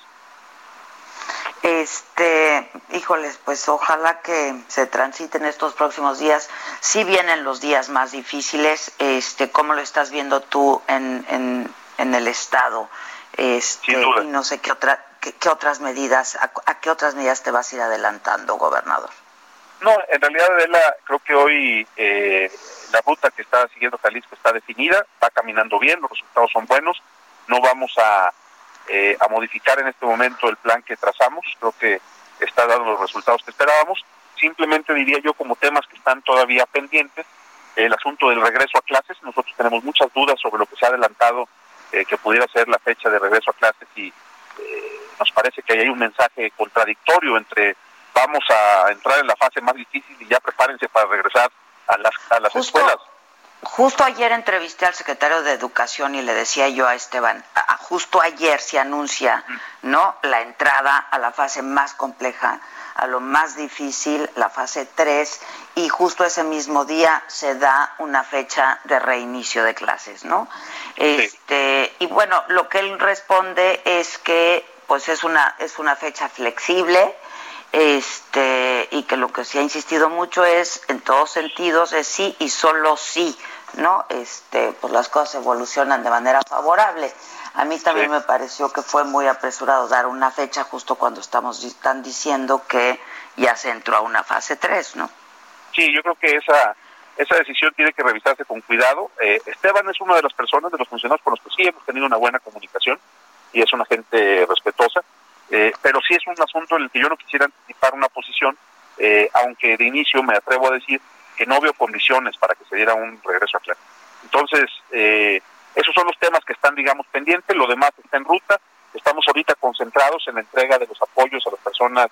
Este, híjoles, pues ojalá que se transiten estos próximos días. Si vienen los días más difíciles, este, ¿cómo lo estás viendo tú en, en, en el estado? Este, y no sé qué otra, qué, otras medidas, a, qué otras medidas te vas a ir adelantando, gobernador. No, en realidad, Adela, creo que hoy eh, la ruta que está siguiendo Jalisco está definida, va caminando bien, los resultados son buenos no vamos a, eh, a modificar en este momento el plan que trazamos, creo que está dando los resultados que esperábamos. Simplemente diría yo como temas que están todavía pendientes, el asunto del regreso a clases, nosotros tenemos muchas dudas sobre lo que se ha adelantado eh, que pudiera ser la fecha de regreso a clases y eh, nos parece que hay un mensaje contradictorio entre vamos a entrar en la fase más difícil y ya prepárense para regresar a las, a las escuelas. Justo ayer entrevisté al secretario de Educación y le decía yo a Esteban, justo ayer se anuncia, ¿no? La entrada a la fase más compleja, a lo más difícil, la fase 3, y justo ese mismo día se da una fecha de reinicio de clases, ¿no? Este, y bueno, lo que él responde es que pues es una es una fecha flexible, este y que lo que se ha insistido mucho es en todos sentidos es sí y solo sí no este pues las cosas evolucionan de manera favorable. A mí también me pareció que fue muy apresurado dar una fecha justo cuando estamos están diciendo que ya se entró a una fase 3 no sí yo creo que esa esa decisión tiene que revisarse con cuidado. Eh, Esteban es una de las personas de los funcionarios con los que sí hemos tenido una buena comunicación y es una gente respetuosa eh, pero sí es un asunto en el que yo no quisiera anticipar una posición, eh, aunque de inicio me atrevo a decir que no veo condiciones para que se diera un regreso a clase. Entonces, eh, esos son los temas que están, digamos, pendientes, lo demás está en ruta. Estamos ahorita concentrados en la entrega de los apoyos a las personas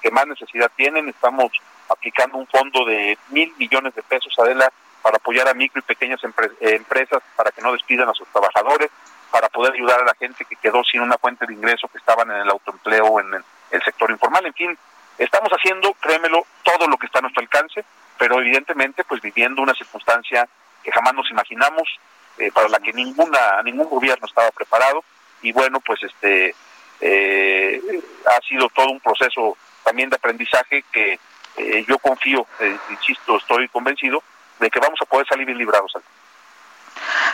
que más necesidad tienen. Estamos aplicando un fondo de mil millones de pesos, Adela, para apoyar a micro y pequeñas empresas para que no despidan a sus trabajadores para poder ayudar a la gente que quedó sin una fuente de ingreso, que estaban en el autoempleo en el, sector informal. En fin, estamos haciendo, créemelo, todo lo que está a nuestro alcance, pero evidentemente pues viviendo una circunstancia que jamás nos imaginamos, eh, para la que ninguna ningún gobierno estaba preparado y bueno pues este eh, ha sido todo un proceso también de aprendizaje que eh, yo confío, insisto, estoy convencido de que vamos a poder salir bien librados.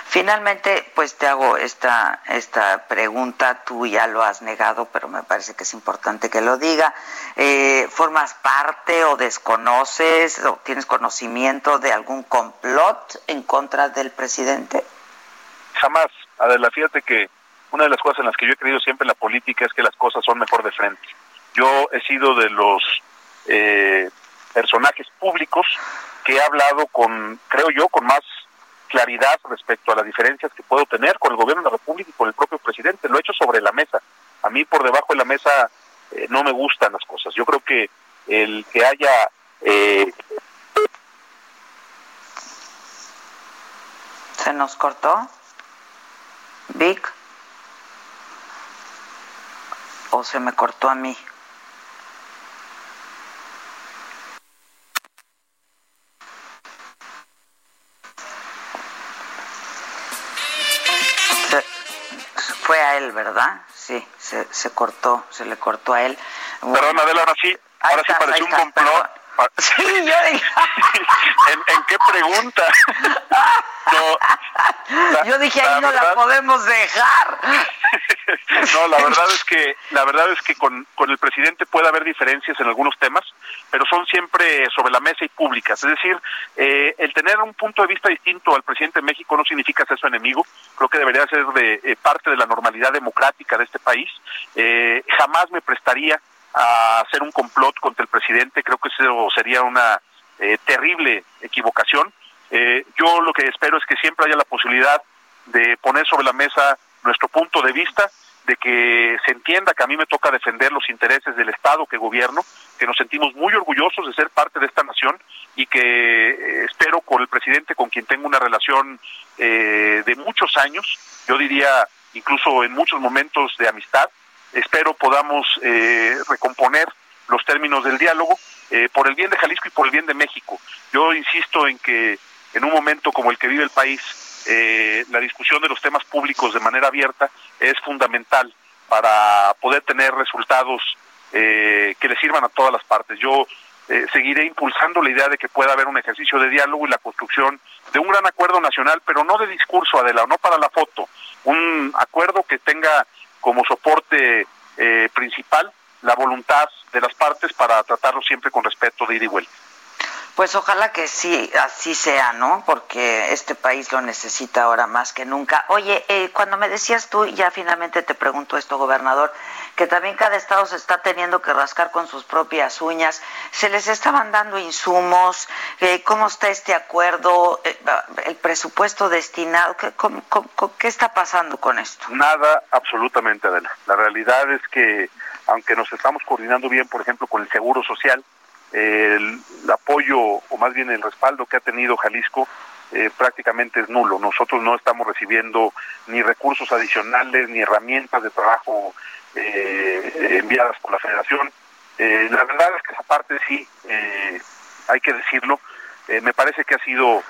Finalmente, pues te hago esta, esta pregunta, tú ya lo has negado, pero me parece que es importante que lo diga. Eh, ¿Formas parte o desconoces o tienes conocimiento de algún complot en contra del presidente? Jamás, Adela, fíjate que una de las cosas en las que yo he creído siempre en la política es que las cosas son mejor de frente. Yo he sido de los eh, personajes públicos que he hablado con, creo yo, con más claridad respecto a las diferencias que puedo tener con el gobierno de la República y con el propio presidente. Lo he hecho sobre la mesa. A mí por debajo de la mesa eh, no me gustan las cosas. Yo creo que el que haya... Eh... ¿Se nos cortó? Vic. ¿O se me cortó a mí? A él, ¿verdad? Sí, se, se cortó, se le cortó a él. Perdón, Adela, ahora sí, ahora sí pareció un complot. Sí, yo dije. ¿En, qué pregunta? No, yo dije ahí no la podemos dejar. no, la verdad es que la verdad es que con, con el presidente puede haber diferencias en algunos temas, pero son siempre sobre la mesa y públicas. Es decir, eh, el tener un punto de vista distinto al presidente de México no significa ser su enemigo. Creo que debería ser de eh, parte de la normalidad democrática de este país. Eh, jamás me prestaría a hacer un complot contra el presidente. Creo que eso sería una eh, terrible equivocación. Eh, yo lo que espero es que siempre haya la posibilidad de poner sobre la mesa nuestro punto de vista, de que se entienda que a mí me toca defender los intereses del Estado que gobierno, que nos sentimos muy orgullosos de ser parte de esta nación y que eh, espero con el presidente con quien tengo una relación de muchos años, yo diría incluso en muchos momentos de amistad, espero podamos eh, recomponer los términos del diálogo eh, por el bien de Jalisco y por el bien de México. Yo insisto en que en un momento como el que vive el país, eh, la discusión de los temas públicos de manera abierta es fundamental para poder tener resultados que le sirvan a todas las partes. Yo seguiré impulsando la idea de que pueda haber un ejercicio de diálogo y la construcción de un gran acuerdo nacional, pero no de discurso, Adela, no para la foto, un acuerdo que tenga como soporte eh, principal la voluntad de las partes para tratarlo siempre con respeto de ida y vuelta. Pues ojalá que sí, así sea, ¿no? Porque este país lo necesita ahora más que nunca. Oye, eh, cuando me decías tú, ya finalmente te pregunto esto, gobernador, que también cada estado se está teniendo que rascar con sus propias uñas, ¿se les estaban dando insumos? Eh, ¿Cómo está este acuerdo? Eh, ¿El presupuesto destinado? ¿Qué, ¿Qué está pasando con esto? Nada, absolutamente, Adela. La realidad es que, aunque nos estamos coordinando bien, por ejemplo, con el Seguro Social, el apoyo o más bien el respaldo que ha tenido Jalisco eh, prácticamente es nulo. Nosotros no estamos recibiendo ni recursos adicionales ni herramientas de trabajo eh, enviadas por la Federación. Eh, la verdad es que esa parte sí, hay que decirlo, me parece que ha sido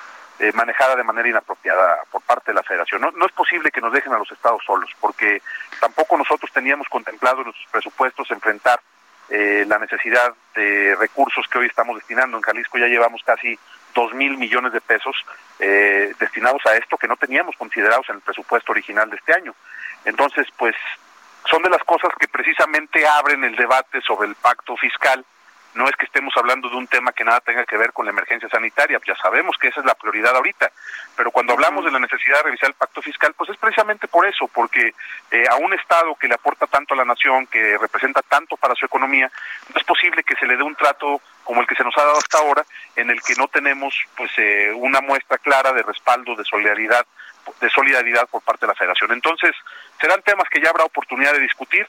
manejada de manera inapropiada por parte de la Federación. No, no es posible que nos dejen a los estados solos, porque tampoco nosotros teníamos contemplado en nuestros presupuestos enfrentar eh, la necesidad de recursos que hoy estamos destinando. En Jalisco ya llevamos casi dos mil millones de pesos eh, destinados a esto que no teníamos considerados en el presupuesto original de este año. Entonces, pues son de las cosas que precisamente abren el debate sobre el pacto fiscal no es que estemos hablando de un tema que nada tenga que ver con la emergencia sanitaria, ya sabemos que esa es la prioridad ahorita, pero cuando hablamos de la necesidad de revisar el pacto fiscal, pues es precisamente por eso, porque eh, a un Estado que le aporta tanto a la nación, que representa tanto para su economía, no es posible que se le dé un trato como el que se nos ha dado hasta ahora, en el que no tenemos pues eh, una muestra clara de respaldo, de solidaridad, de solidaridad por parte de la Federación. Entonces, serán temas que ya habrá oportunidad de discutir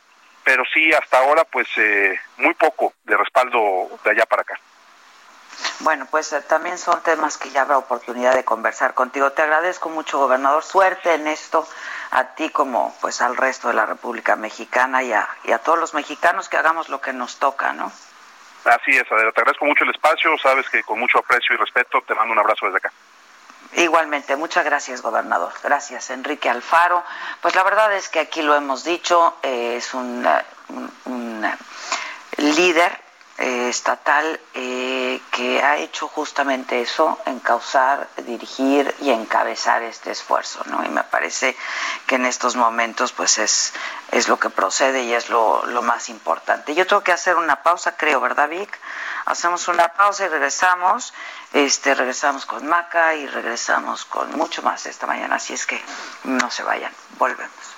pero sí hasta ahora pues eh, muy poco de respaldo de allá para acá. Bueno, pues eh, también son temas que ya habrá oportunidad de conversar contigo. Te agradezco mucho, gobernador. Suerte en esto, a ti como pues al resto de la República Mexicana y a, y a todos los mexicanos que hagamos lo que nos toca, ¿no? Así es, Adela. Te agradezco mucho el espacio. Sabes que con mucho aprecio y respeto te mando un abrazo desde acá. Igualmente, muchas gracias, gobernador. Gracias, Enrique Alfaro. Pues la verdad es que aquí lo hemos dicho, eh, es un, un, líder eh, estatal eh, que ha hecho justamente eso, encauzar, dirigir y encabezar este esfuerzo, ¿no? Y me parece que en estos momentos, pues es, es lo que procede y es lo, lo más importante. Yo tengo que hacer una pausa, creo, ¿verdad, Vic? Hacemos una pausa y regresamos. Este, regresamos con Maca y regresamos con mucho más esta mañana. Así es que no se vayan. Volvemos.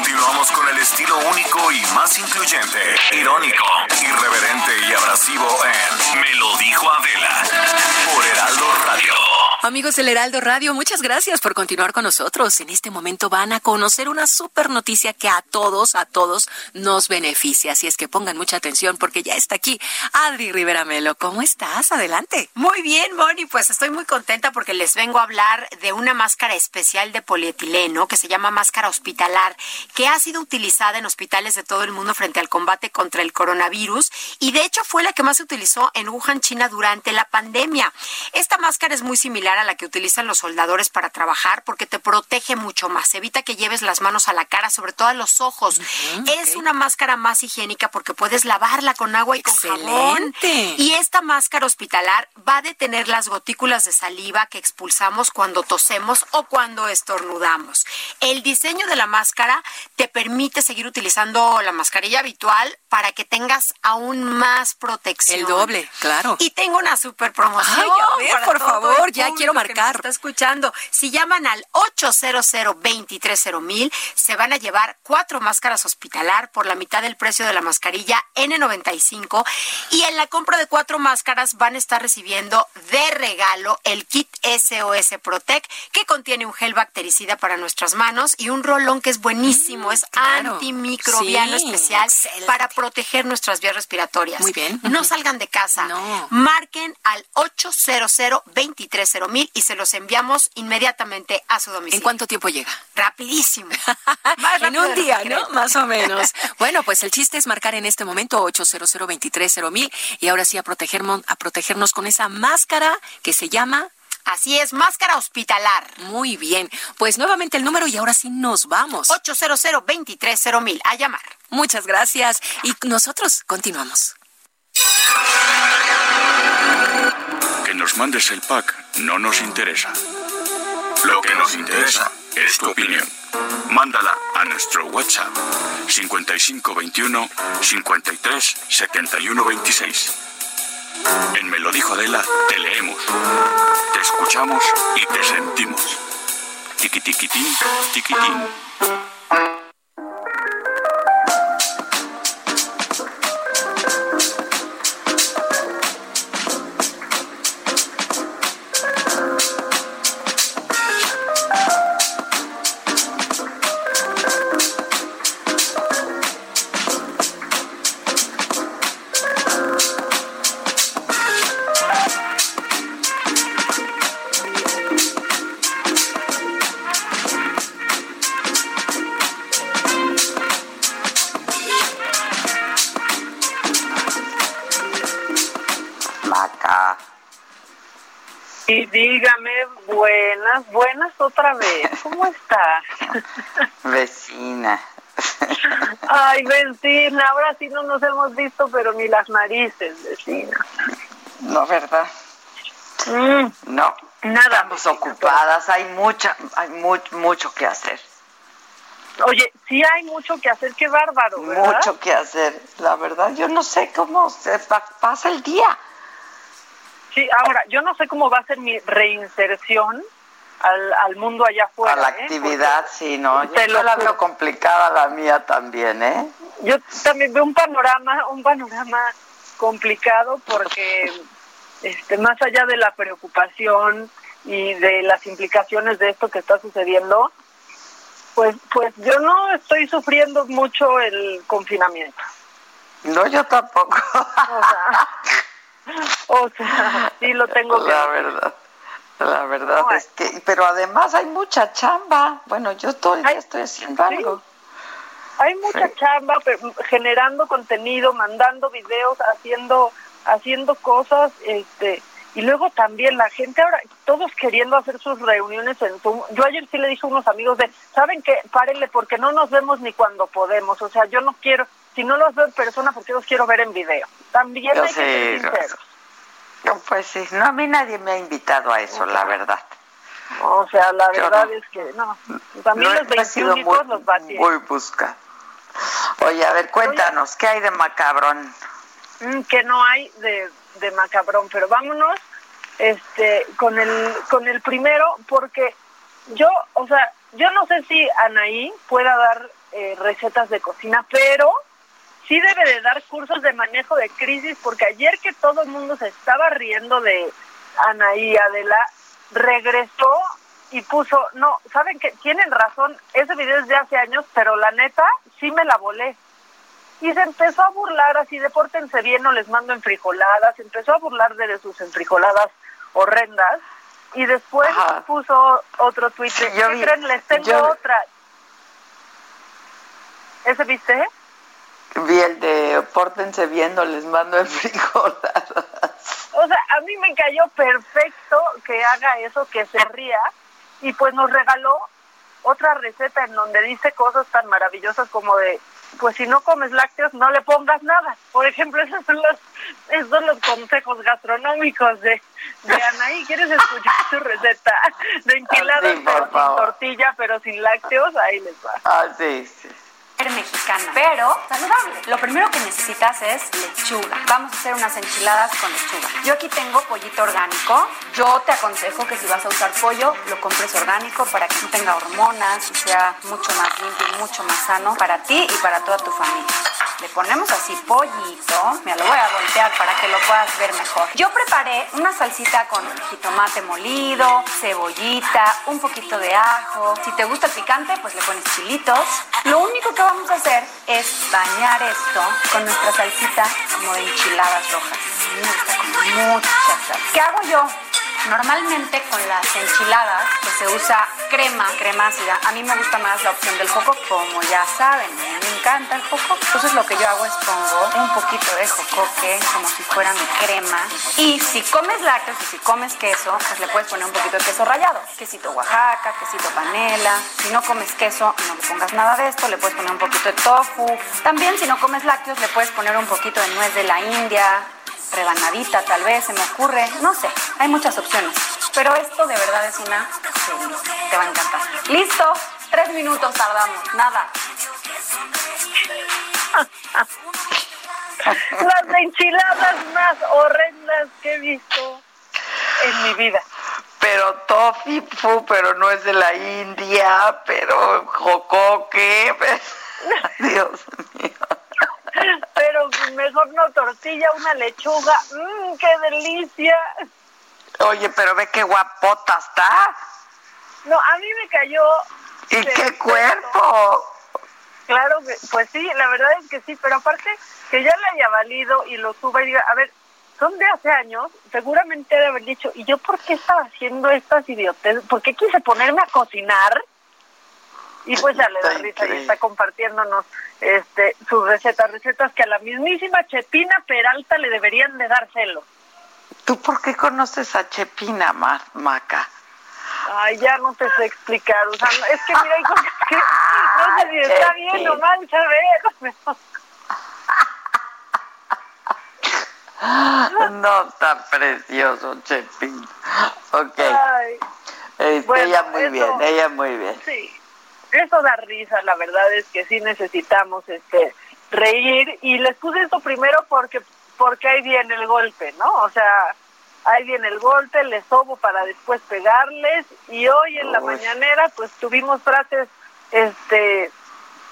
Continuamos con el estilo único y más incluyente, irónico, irreverente y abrasivo en Me lo dijo Adela por Heraldo Radio. Amigos del Heraldo Radio, muchas gracias por continuar con nosotros. En este momento van a conocer una super noticia que a todos, a todos nos beneficia. Así es que pongan mucha atención porque ya está aquí Adri Rivera Melo. ¿Cómo estás? Adelante. Muy bien, Moni. Pues estoy muy contenta porque les vengo a hablar de una máscara especial de polietileno que se llama máscara hospitalar, que ha sido utilizada en hospitales de todo el mundo frente al combate contra el coronavirus y de hecho fue la que más se utilizó en Wuhan, China durante la pandemia. Esta máscara es muy similar a la que utilizan los soldadores para trabajar porque te protege mucho más. Evita que lleves las manos a la cara, sobre todo a los ojos. es una máscara más higiénica porque puedes lavarla con agua y con jabón. Y esta máscara hospitalar va a detener las gotículas de saliva que expulsamos cuando tosemos o cuando estornudamos. El diseño de la máscara te permite seguir utilizando la mascarilla habitual para que tengas aún más protección. El doble, claro. Y tengo una super promoción. Ay, a ver, por favor, ya quiero marcar. está escuchando. Si llaman al 800 mil se van a llevar cuatro máscaras hospitalar por la mitad del precio de la mascarilla N95 y en la compra de cuatro máscaras van a estar recibiendo de regalo el kit SOS Protect que contiene un gel bactericida para nuestras manos y un rolón que es buenísimo, es antimicrobiano especial para proteger nuestras vías respiratorias. Muy bien. No salgan de casa. No. Marquen al 800 mil y se los enviamos inmediatamente a su domicilio. ¿En cuánto tiempo llega? Rapidísimo. en un día, ¿no? Más o menos. bueno, pues el chiste es marcar en este momento 800 mil y ahora sí a protegernos, a protegernos con esa máscara que se llama Así es, máscara hospitalar. Muy bien. Pues nuevamente el número y ahora sí nos vamos. 800 mil A llamar. Muchas gracias. Y nosotros continuamos. Que nos mandes el pack no nos interesa. Lo que nos interesa es tu opinión. Mándala a nuestro WhatsApp 5521 53 71 26. En Me lo dijo Adela, te leemos, te escuchamos y te sentimos. Tiquitiquitín, tiquitín. Buenas otra vez. ¿Cómo estás? Vecina. Ay, vecina, ahora sí no nos hemos visto, pero ni las narices, vecina. No, ¿verdad? Mm. no. Nada. Estamos ocupadas, hay mucha, hay mucho que hacer. Oye, sí hay mucho que hacer, qué bárbaro, ¿verdad? Mucho que hacer, la verdad. Yo no sé cómo se pasa el día. Sí, ahora, yo no sé cómo va a ser mi reinserción al, al mundo allá afuera. A la ¿eh? actividad, sí, ¿no? Yo lo la veo complicada la mía también, ¿eh? Yo también veo un panorama, un panorama complicado porque este más allá de la preocupación y de las implicaciones de esto que está sucediendo, pues pues yo no estoy sufriendo mucho el confinamiento. No, yo tampoco. O sea, o sea sí lo tengo La verdad. La verdad es que, pero además hay mucha chamba. Bueno, yo todo el día estoy haciendo algo. Hay mucha chamba, generando contenido, mandando videos, haciendo, haciendo cosas, este, y luego también la gente ahora, todos queriendo hacer sus reuniones en Zoom. Yo ayer sí le dije a unos amigos de, ¿saben qué? Párenle porque no nos vemos ni cuando podemos. O sea, yo no quiero, si no los veo en persona, porque los quiero ver en video. También hay que ser sinceros. Pues sí, no, a mí nadie me ha invitado a eso, la verdad. O sea, la verdad es que no. También los 21 muy, los va Muy busca. Oye, a ver, cuéntanos, ¿qué hay de macabrón? Mm, que no hay de, de macabrón, pero vámonos este con el con el primero porque yo, o sea, yo no sé si Anaí pueda dar eh, recetas de cocina, pero sí debe de dar cursos de manejo de crisis porque ayer que todo el mundo se estaba riendo de Anaí Adela regresó y puso, no, saben que tienen razón, ese video es de hace años, pero la neta sí me la volé. Y se empezó a burlar así de pórtense bien, no les mando enfrijoladas, empezó a burlar de sus enfrijoladas horrendas y después puso otro tweet de, ¿qué creen? Les tengo otra. ¿Ese viste? Vi el de pórtense bien, no les mando enfrijoladas. O sea, a mí me cayó perfecto que haga eso, que se ría y pues nos regaló otra receta en donde dice cosas tan maravillosas como de pues si no comes lácteos no le pongas nada. Por ejemplo, esos son los, esos son los consejos gastronómicos de, de Anaí. ¿Quieres escuchar su receta de enchiladas sin tortilla pero sin lácteos? Ahí les va. Ah, sí, sí mexicana, pero saludable. Lo primero que necesitas es lechuga. Vamos a hacer unas enchiladas con lechuga. Yo aquí tengo pollito orgánico. Yo te aconsejo que si vas a usar pollo, lo compres orgánico para que no tenga hormonas y sea mucho más limpio y mucho más sano para ti y para toda tu familia. Le ponemos así pollito. Mira, lo voy a voltear para que lo puedas ver mejor. Yo preparé una salsita con jitomate molido, cebollita, un poquito de ajo. Si te gusta el picante, pues le pones chilitos. Lo único que vamos a hacer es bañar esto con nuestra salsita como de enchiladas rojas. Me gusta con mucha sal. ¿Qué hago yo? Normalmente con las enchiladas pues se usa crema, crema ácida. A mí me gusta más la opción del coco, como ya saben, me encanta el coco. Entonces lo que yo hago es pongo un poquito de jocoque como si fuera mi crema. Y si comes lácteos y si comes queso, pues le puedes poner un poquito de queso rallado. Quesito Oaxaca, quesito panela. Si no comes queso, no le pongas nada de esto. Le puedes poner un poquito de tofu. También si no comes lácteos, le puedes poner un poquito de nuez de la India rebanadita tal vez, se me ocurre, no sé, hay muchas opciones. Pero esto de verdad es una te va a encantar. Listo, tres minutos tardamos, nada. Las enchiladas más horrendas que he visto en mi vida. Pero tofi, fu, pero no es de la India, pero jocoque, Dios mío. Pero mejor no tortilla, una lechuga. ¡Mmm, qué delicia! Oye, pero ve qué guapota está. No, a mí me cayó. ¿Y qué cuerpo? Claro, pues sí, la verdad es que sí, pero aparte que ya le haya valido y lo suba y diga, a ver, son de hace años, seguramente debe haber dicho, ¿y yo por qué estaba haciendo estas idiotes? ¿Por qué quise ponerme a cocinar? Y pues ya le da risa y está compartiéndonos este sus recetas, recetas que a la mismísima Chepina Peralta le deberían de dar celo. ¿Tú por qué conoces a Chepina, Maca? Ay, ya no te sé explicar, o sea, es que mira, hay cosas que no sé si está bien o mal saber. No, está precioso, Chepina. Ok. Este, ella muy bien, ella muy bien. Sí eso da risa, la verdad es que sí necesitamos este reír. Y les puse esto primero porque porque ahí viene el golpe, ¿no? O sea, ahí viene el golpe, les sobo para después pegarles. Y hoy en la mañanera pues tuvimos frases este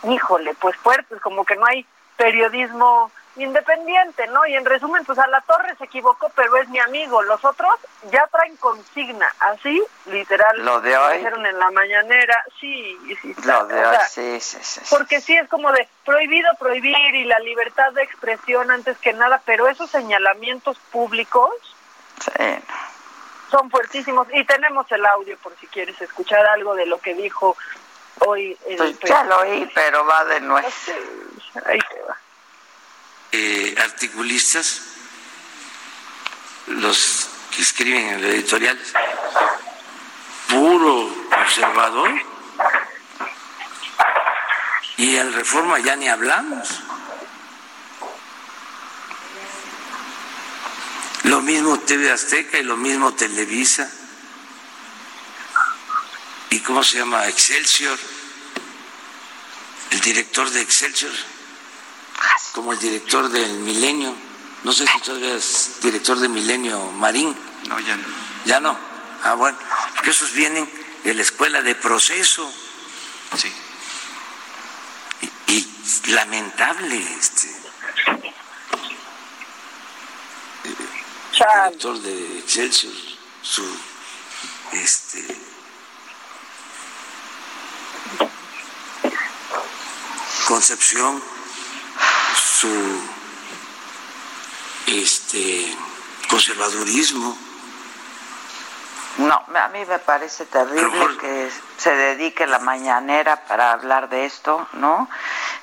híjole, pues fuertes, como que no hay periodismo independiente, ¿no? Y en resumen, pues a la torre se equivocó, pero es mi amigo. Los otros ya traen consigna, así, literal. Lo de hoy. Lo en la mañanera, sí, sí. Lo de hoy, sí, sí, sí, Porque sí es como de prohibido prohibir y la libertad de expresión antes que nada, pero esos señalamientos públicos. Sí. Son fuertísimos. Y tenemos el audio por si quieres escuchar algo de lo que dijo hoy. El pues ya lo oí, pero va de nuevo. Ahí te va eh, articulistas, los que escriben en los editoriales, puro conservador, y en Reforma ya ni hablamos. Lo mismo TV Azteca y lo mismo Televisa. ¿Y cómo se llama? Excelsior. El director de Excelsior como el director del Milenio. No sé si todavía es director de Milenio Marín. No, ya no. Ya no. Ah, bueno. Porque esos vienen de la escuela de proceso. Sí. Y, y lamentable, este. El director de Excelsior, su este concepción, su este conservadurismo. No, a mí me parece terrible que se dedique la mañanera para hablar de esto, ¿no?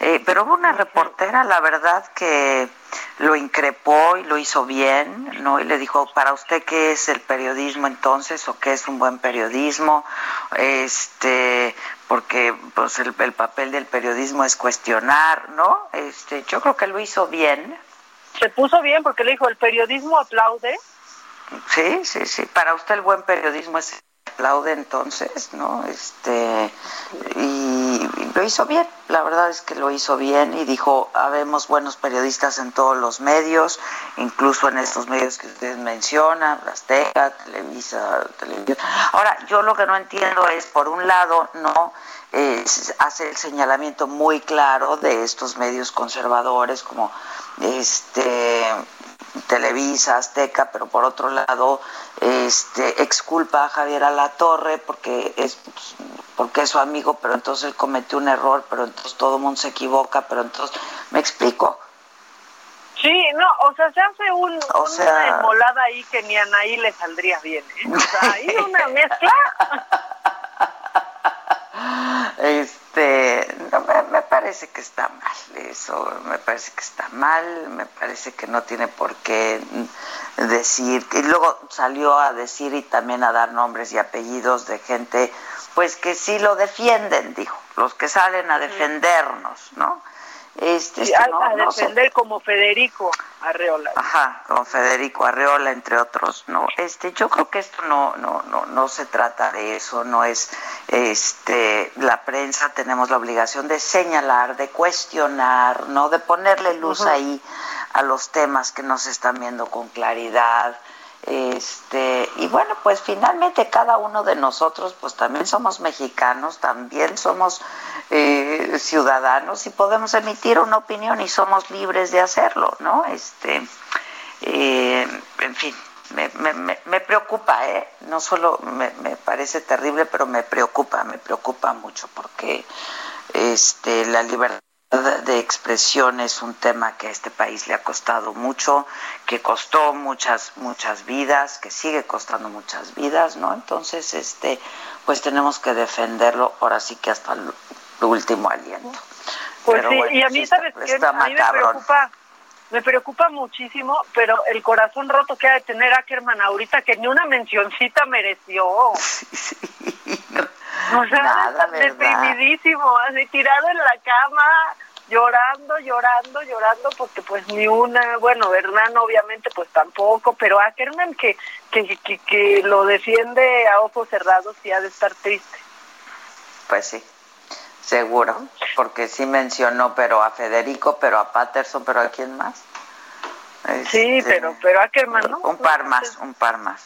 Eh, pero hubo una reportera, la verdad, que lo increpó y lo hizo bien, ¿no? Y le dijo, ¿para usted qué es el periodismo entonces o qué es un buen periodismo? Este, porque pues el, el papel del periodismo es cuestionar, ¿no? Este, yo creo que lo hizo bien. Se puso bien porque le dijo, el periodismo aplaude. Sí, sí, sí. Para usted el buen periodismo es aplaude entonces, ¿no? Este y, lo hizo bien, la verdad es que lo hizo bien y dijo, habemos buenos periodistas en todos los medios, incluso en estos medios que ustedes mencionan, Azteca, Televisa, Televisión. Ahora, yo lo que no entiendo es, por un lado, no eh, hace el señalamiento muy claro de estos medios conservadores como este Televisa, Azteca, pero por otro lado, este exculpa a Javier Alatorre porque es porque es su amigo, pero entonces él cometió un error, pero entonces todo el mundo se equivoca, pero entonces me explico. Sí, no, o sea, se hace un, una emolada ahí que ni a Anaí le saldría bien, ¿eh? O sea, hay una mezcla. Este, me, me, parece que está mal eso, me parece que está mal, me parece que no tiene por qué decir, y luego salió a decir y también a dar nombres y apellidos de gente, pues que sí lo defienden, dijo, los que salen a defendernos, ¿no? Este, sí, a, no, a, defender como Federico Arreola. Ajá, como Federico Arreola, entre otros, ¿no? Este, yo creo que esto no, no, no, no se trata de eso, no es, este, la prensa tenemos la obligación de señalar, de cuestionar, ¿no? De ponerle luz uh -huh. ahí a los temas que no se están viendo con claridad, este y bueno pues finalmente cada uno de nosotros pues también somos mexicanos también somos eh, ciudadanos y podemos emitir una opinión y somos libres de hacerlo no este eh, en fin me, me, me, preocupa eh no solo me, me parece terrible pero me preocupa me preocupa mucho porque este la libertad de expresión es un tema que a este país le ha costado mucho, que costó muchas muchas vidas, que sigue costando muchas vidas, ¿no? Entonces, este, pues tenemos que defenderlo ahora sí que hasta el último aliento. Pues pero sí, bueno, y a mí sí sabes está, que está a mí me preocupa me preocupa muchísimo, pero el corazón roto que ha de tener Ackerman ahorita que ni una mencioncita mereció. Sí, sí, O sea, Nada, deprimidísimo, así tirado en la cama, llorando, llorando, llorando, porque pues ni una, bueno, Hernán obviamente pues tampoco, pero Ackerman que, que, que, que lo defiende a ojos cerrados y ha de estar triste. Pues sí, seguro, porque sí mencionó, pero a Federico, pero a Patterson, pero a quién más. Sí, Este, pero, pero Ackerman, ¿no? Un par más, un par más.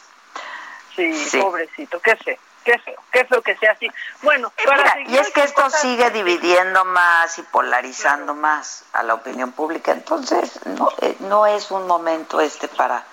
Sí, Sí. pobrecito, qué sé qué feo, qué feo que sea así. Bueno, Eh, para mira, y es que esto cosas- sigue dividiendo más y polarizando más a la opinión pública, entonces no, eh, no es un momento este para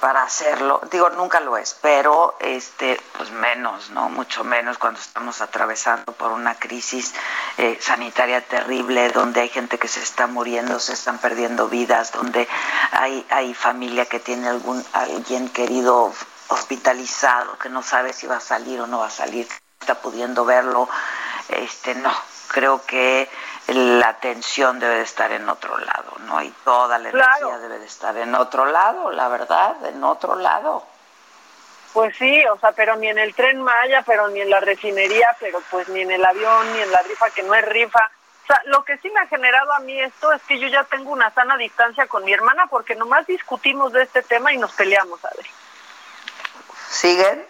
para hacerlo, digo nunca lo es, pero este pues menos, no, mucho menos cuando estamos atravesando por una crisis eh, sanitaria terrible, donde hay gente que se está muriendo, se están perdiendo vidas, donde hay hay familia que tiene algún alguien querido hospitalizado que no sabe si va a salir o no va a salir, está pudiendo verlo, este no, creo que la atención debe de estar en otro lado, ¿no? Y toda la energía Claro. debe de estar en otro lado, la verdad, en otro lado. Pues sí, o sea, pero ni en el tren Maya, pero ni en la refinería, pero pues ni en el avión, ni en la rifa que no es rifa. O sea, lo que sí me ha generado a mí esto es que yo ya tengo una sana distancia con mi hermana porque nomás discutimos de este tema y nos peleamos, a ver. ¿Siguen?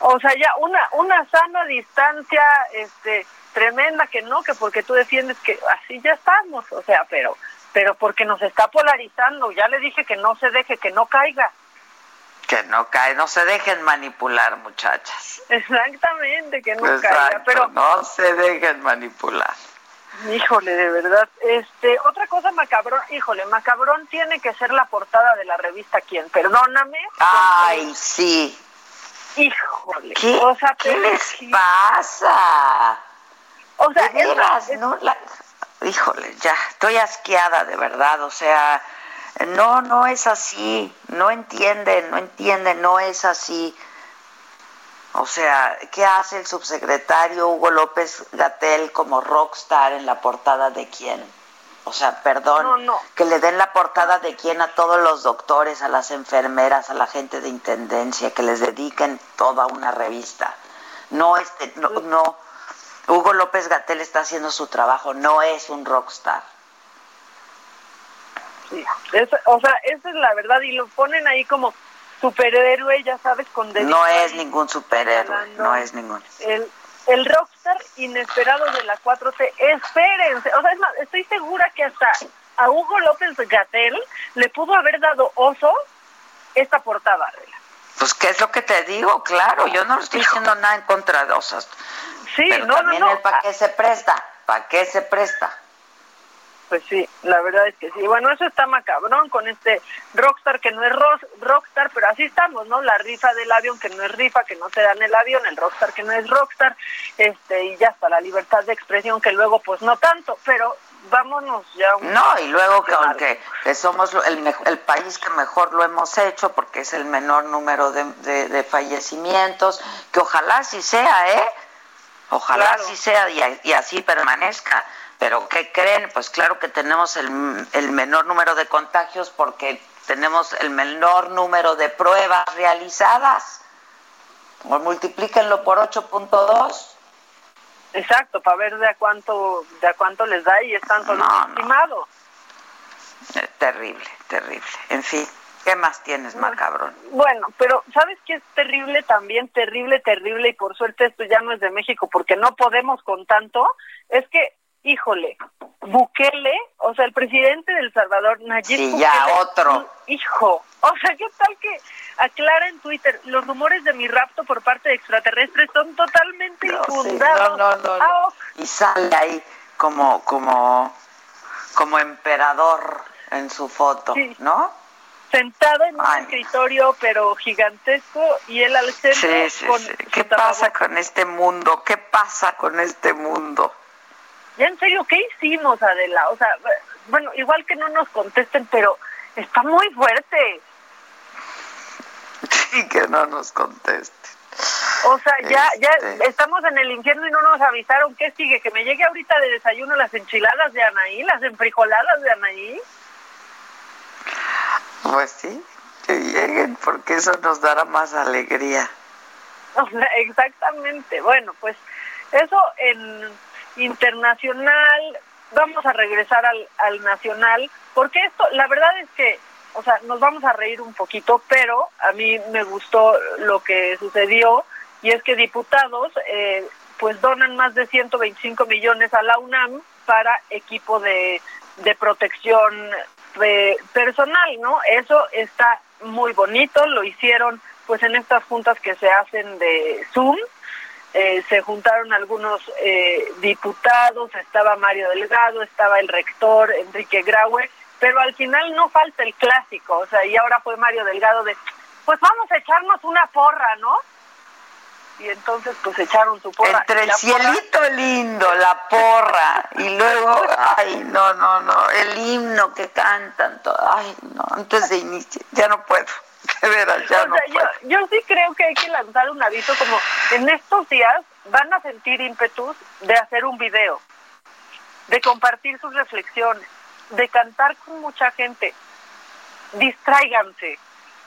O sea, ya una una sana distancia este tremenda que no, que porque tú defiendes que así ya estamos, o sea, pero pero porque nos está polarizando. Ya le dije que no se deje, que no caiga. Que no cae, no se dejen manipular, muchachas. Exactamente, que no caiga. Pero no se dejen manipular. Híjole, de verdad. Este, otra cosa macabrón, híjole, macabrón tiene que ser la portada de la revista Quién, perdóname. Ay, sí. Híjole. ¿Qué, o sea, ¿qué les pasa? O sea, es, no la, híjole, ya, estoy asqueada de verdad, o sea, no, no es así, no entienden, no entienden, no es así. O sea, ¿qué hace el subsecretario Hugo López Gatel como rockstar en la portada de quién? O sea, perdón, que le den la portada de quién a todos los doctores, a las enfermeras, a la gente de intendencia, que les dediquen toda una revista. No, este, no, no, Hugo López Gatel está haciendo su trabajo, no es un rockstar. Sí, o sea, esa es la verdad y lo ponen ahí como superhéroe, ya sabes, con No es ningún superhéroe, no es ningún. El, el rockstar inesperado de la 4T, espérense, o sea, es más, estoy segura que hasta a Hugo López Gatel le pudo haber dado oso esta portada. Pues, ¿qué es lo que te digo? Claro, yo no estoy diciendo nada en contra de osas. Sí, pero no, también no, el para qué se presta, para qué se presta. Pues sí, la verdad es que sí. Bueno, eso está macabrón con este rockstar que no es rockstar, pero así estamos, ¿no? La rifa del avión que no es rifa, que no te dan el avión, el rockstar que no es rockstar, este y ya está la libertad de expresión que luego pues no tanto, pero vámonos ya. no, y luego que aunque somos el, el país que mejor lo hemos hecho porque es el menor número de, de, fallecimientos, que ojalá sí sea, ¿eh? Ojalá así sea y así permanezca pero ¿qué creen? Pues claro que tenemos el, menor número de contagios porque tenemos el menor número de pruebas realizadas. O multiplíquenlo por 8.2. Exacto, para ver de a cuánto de a cuánto les da y están solo no, estimado. Eh, terrible, terrible. En fin, ¿qué más tienes, macabrón? Bueno, pero ¿sabes qué es terrible también? Terrible, terrible, y por suerte esto ya no es de México porque no podemos con tanto. Es que híjole, Bukele, o sea, el presidente del Salvador, Nayib sí, ya otro. Hijo, o sea, ¿qué tal que aclara en Twitter, los rumores de mi rapto por parte de extraterrestres son totalmente infundados? no, no, no, ah, Y sale ahí como, como, como emperador en su foto, ¿no? Sentado en un escritorio, pero gigantesco, y él al centro. Sí, sí, sí. ¿Qué pasa con este mundo? ¿Qué pasa con este mundo? Ya en serio, ¿qué hicimos, Adela? O sea, bueno, igual que no nos contesten, pero está muy fuerte. Sí, que no nos contesten. O sea, ya, ya Este. estamos en el infierno y no nos avisaron qué sigue, que me llegue ahorita de desayuno las enchiladas de Anaí, las enfrijoladas de Anaí. Pues sí, que lleguen, porque eso nos dará más alegría. O sea, exactamente. Bueno, pues eso en internacional, vamos a regresar al, al nacional, porque esto, la verdad es que, o sea, nos vamos a reír un poquito, pero a mí me gustó lo que sucedió y es que diputados eh, pues donan más de 125 millones a la UNAM para equipo de, de protección de personal, ¿no? Eso está muy bonito, lo hicieron pues en estas juntas que se hacen de Zoom, eh, se juntaron algunos eh, diputados, estaba Mario Delgado, estaba el rector Enrique Graue, pero al final no falta el clásico, o sea, y ahora fue Mario Delgado de, pues vamos a echarnos una porra, ¿no? Y entonces pues echaron su porra. Entre el cielito lindo, la porra, y luego, ay, no, no, no, el himno que cantan, todo, ay, no, antes de inicio, ya no puedo. De veras, ya o no sea, yo, yo sí creo que hay que lanzar un aviso como en estos días van a sentir ímpetus de hacer un video, de compartir sus reflexiones, de cantar con mucha gente. Distráiganse.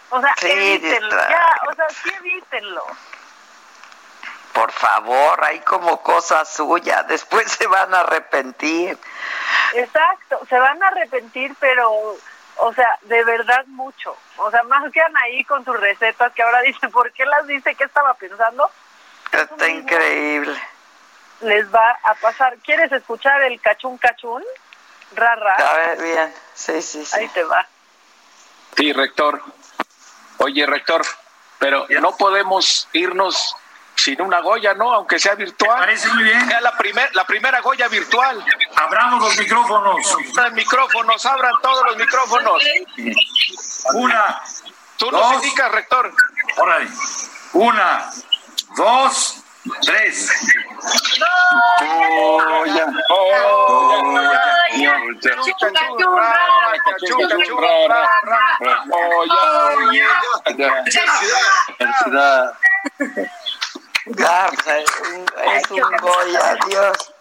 O sea, Sí, evítenlo. Ya, o sea, sí evítenlo. Por favor, hay como cosa suya, después se van a arrepentir. Exacto, se van a arrepentir, pero, o sea, de verdad mucho. O sea, más que ahí con sus recetas que ahora dicen, ¿por qué las dice? ¿Qué estaba pensando? Está increíble. Les va a pasar. ¿Quieres escuchar el cachún cachún? Rara. A ver, bien. Sí, sí, sí. Ahí te va. Sí, rector. Oye, rector, pero no podemos irnos sin una Goya, ¿no? Aunque sea virtual. parece muy bien. Sea la, primer, la primera Goya virtual. Abramos los micrófonos. Abran micrófonos, abran todos los micrófonos. Una. Tú dos. nos indicas, rector. Órale. Una, dos, tres. Goya, Goya, Ah, pues, es un, es un Goya, Dios.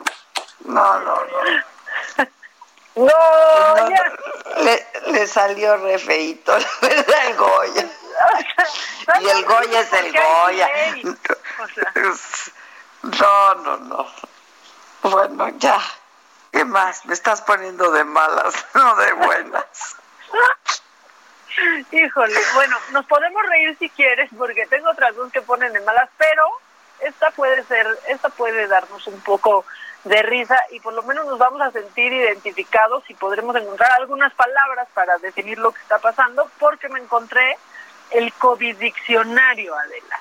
No, no, no. No, le, le salió re feíto, la verdad, el Goya. Y el Goya es el Goya. No, no, no. Bueno, ya. ¿Qué más? Me estás poniendo de malas, no de buenas. Híjole, bueno, nos podemos reír si quieres, porque tengo otras dos que ponen de malas, pero esta puede ser, esta puede darnos un poco de risa y por lo menos nos vamos a sentir identificados y podremos encontrar algunas palabras para definir lo que está pasando, porque me encontré el COVID diccionario, Adela.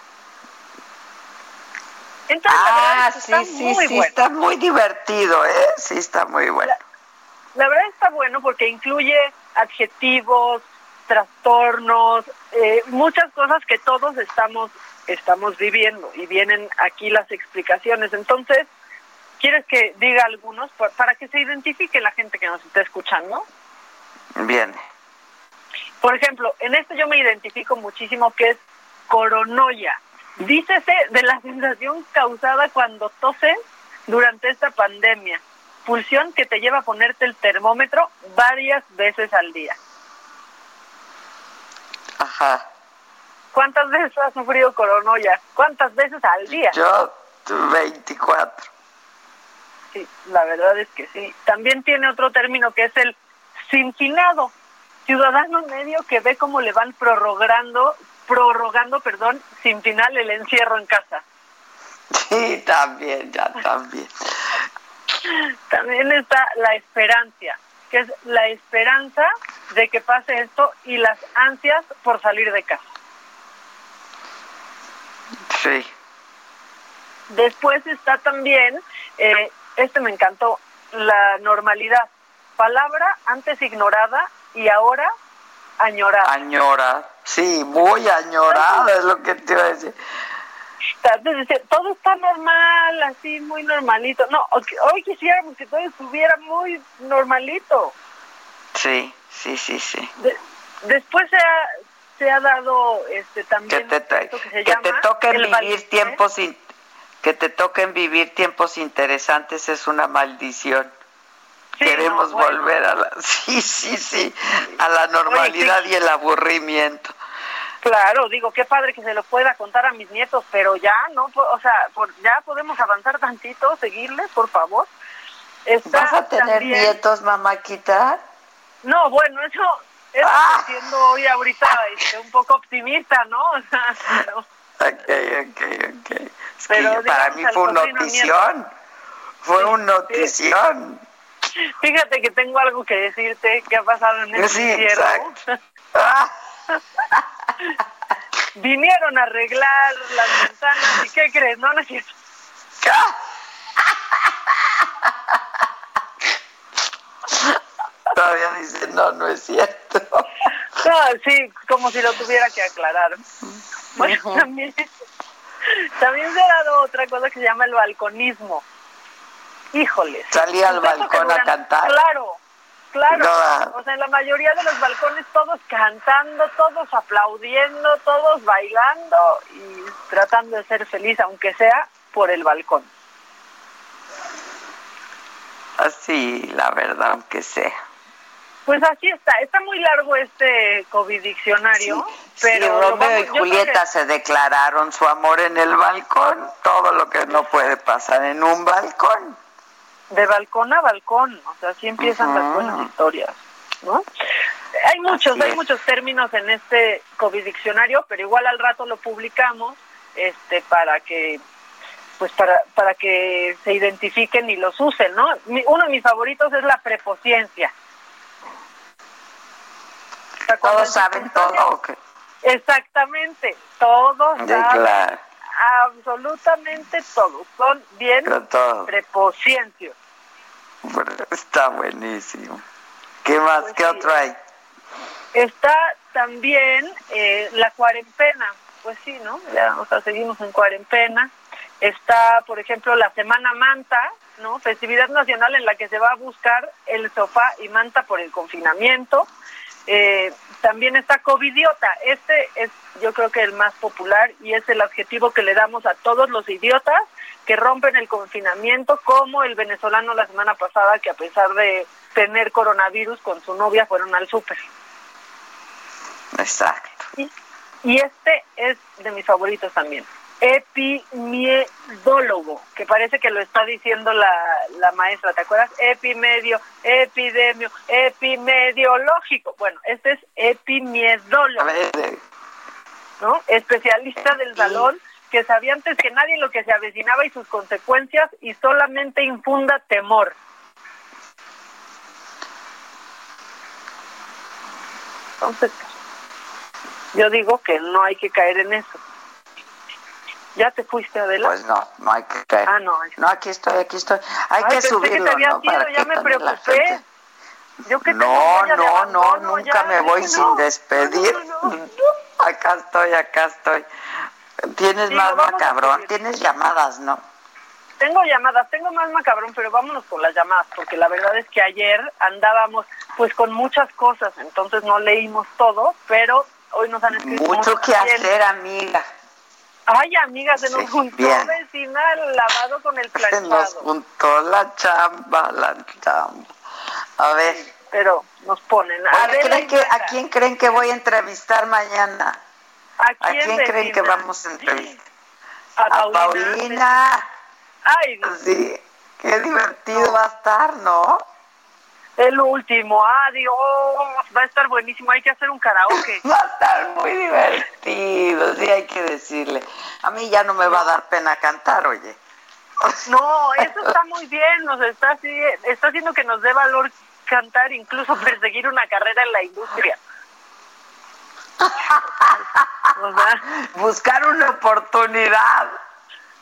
Entonces, la Ah, sí, está sí, muy sí, bueno. está muy divertido, ¿eh? Sí, está muy bueno. La verdad está bueno porque incluye adjetivos, trastornos, eh, muchas cosas que todos estamos estamos viviendo y vienen aquí las explicaciones. Entonces, ¿quieres que diga algunos pa- para que se identifique la gente que nos está escuchando? Bien. Por ejemplo, en este yo me identifico muchísimo que es coronoia. Dícese de la sensación causada cuando toses durante esta pandemia. Pulsión que te lleva a ponerte el termómetro varias veces al día. Ajá. ¿Cuántas veces has sufrido coronoia? ¿Cuántas veces al día? Yo, 24. Sí, la verdad es que sí. También tiene otro término que es el sinfinado. Ciudadano medio que ve cómo le van prorrogando, prorrogando, perdón, sin final el encierro en casa. Sí, también, ya también. También está la esperancia, que es la esperanza de que pase esto y las ansias por salir de casa. Sí. Después está también, eh, este me encantó, la normalidad. Palabra antes ignorada y ahora añorada. Añora. Sí, muy añorada es lo que te iba a decir. Entonces, todo está normal, así, muy normalito. No, hoy quisiéramos que todo estuviera muy normalito. Sí, sí, sí, sí. De- después se ha, se ha dado este Que también te, esto que se que llama te toquen el vivir tiempos in- que te toquen vivir tiempos interesantes es una maldición. Queremos no, bueno. volver a la sí, sí, sí, a la normalidad y el aburrimiento. Claro, digo, qué padre que se lo pueda contar a mis nietos, pero ya, ¿no? O sea, por, ya podemos avanzar tantito, seguirles, por favor. Está ¿Vas a tener también- nietos, mamáquita? No, bueno, eso es Ah. siendo hoy ahorita este, un poco optimista, ¿no? O sea, no. Ok, ok, ok. Es que Pero para digamos mí fue una notición. Fue una notición. Fíjate que tengo algo que decirte que ha pasado en este Sí, encierro. Vinieron a arreglar las ventanas y ¿qué crees? No, no es cierto. Todavía dice, no, no es cierto. No, sí, como si lo tuviera que aclarar. Bueno, también, también se ha dado otra cosa que se llama el balconismo. Híjoles. Salí al balcón a cantar. Claro, claro. No. O sea, en la mayoría de los balcones todos cantando, todos aplaudiendo, todos bailando y tratando de ser feliz, aunque sea por el balcón. Así, la verdad, aunque sea. Pues así está. Está muy largo este COVID diccionario, pero lo Romeo vamos- y Julieta que- se declararon su amor en el balcón, todo lo que no puede pasar en un balcón. de balcón a balcón, o sea, así empiezan las buenas historias, ¿no? Hay muchos, hay muchos términos en este COVID diccionario, pero igual al rato lo publicamos, este, para que pues para, para que se identifiquen y los usen, ¿no? uno de mis favoritos es la prepociencia. Todos saben todo. Exactamente, todos saben absolutamente todos. Son bien prepociencios. Está buenísimo. ¿Qué más? Pues ¿Qué otro hay? Está también eh, la cuarentena. Pues sí, ¿no? Ya, o sea, seguimos en cuarentena. Está, por ejemplo, la Semana Manta, ¿no? Festividad nacional en la que se va a buscar el sofá y manta por el confinamiento. Eh, también está covidiota. Este es, yo creo que el más popular y es el adjetivo que le damos a todos los idiotas que rompen el confinamiento, como el venezolano la semana pasada que a pesar de tener coronavirus con su novia fueron al súper. Exacto. y este es de mis favoritos también epimiedólogo, que parece que lo está diciendo la, la maestra, ¿te acuerdas? Epimedio, epidemio, epimediológico. Bueno, este es epimiedólogo. ¿No? Especialista del salón que sabía antes que nadie lo que se avecinaba y sus consecuencias y solamente infunda temor. Entonces, yo digo que no hay que caer en eso. ¿Ya te fuiste, Adela? Pues no, no hay que caer. Ah, no. No, aquí estoy, aquí estoy. Hay que subirlo, que te ¿no? Para ya me preocupé. Yo que no, no, no, nunca me voy sin despedir. acá estoy, acá estoy. Tienes más macabrón, tienes llamadas, ¿no? Tengo llamadas, tengo más macabrón, pero vámonos con las llamadas, porque la verdad es que ayer andábamos pues con muchas cosas, entonces no leímos todo, pero hoy nos han escrito mucho que hacer, amiga. Ay, amiga, se nos juntó vecina lavado con el planchado. Se nos juntó la chamba, la chamba. A ver. pero nos ponen. A, ver, que, ¿A quién creen que voy a entrevistar mañana? ¿A quién, creen que vamos a entrevistar? A, Paulina. Ay, Sí, qué divertido va a estar, ¿no? El último, adiós, va a estar buenísimo, hay que hacer un karaoke. Va a estar muy divertido, sí hay que decirle. A mí ya no me va a dar pena cantar, oye. No, eso está muy bien, nos está, está haciendo que nos dé valor cantar, incluso perseguir una carrera en la industria. buscar una oportunidad.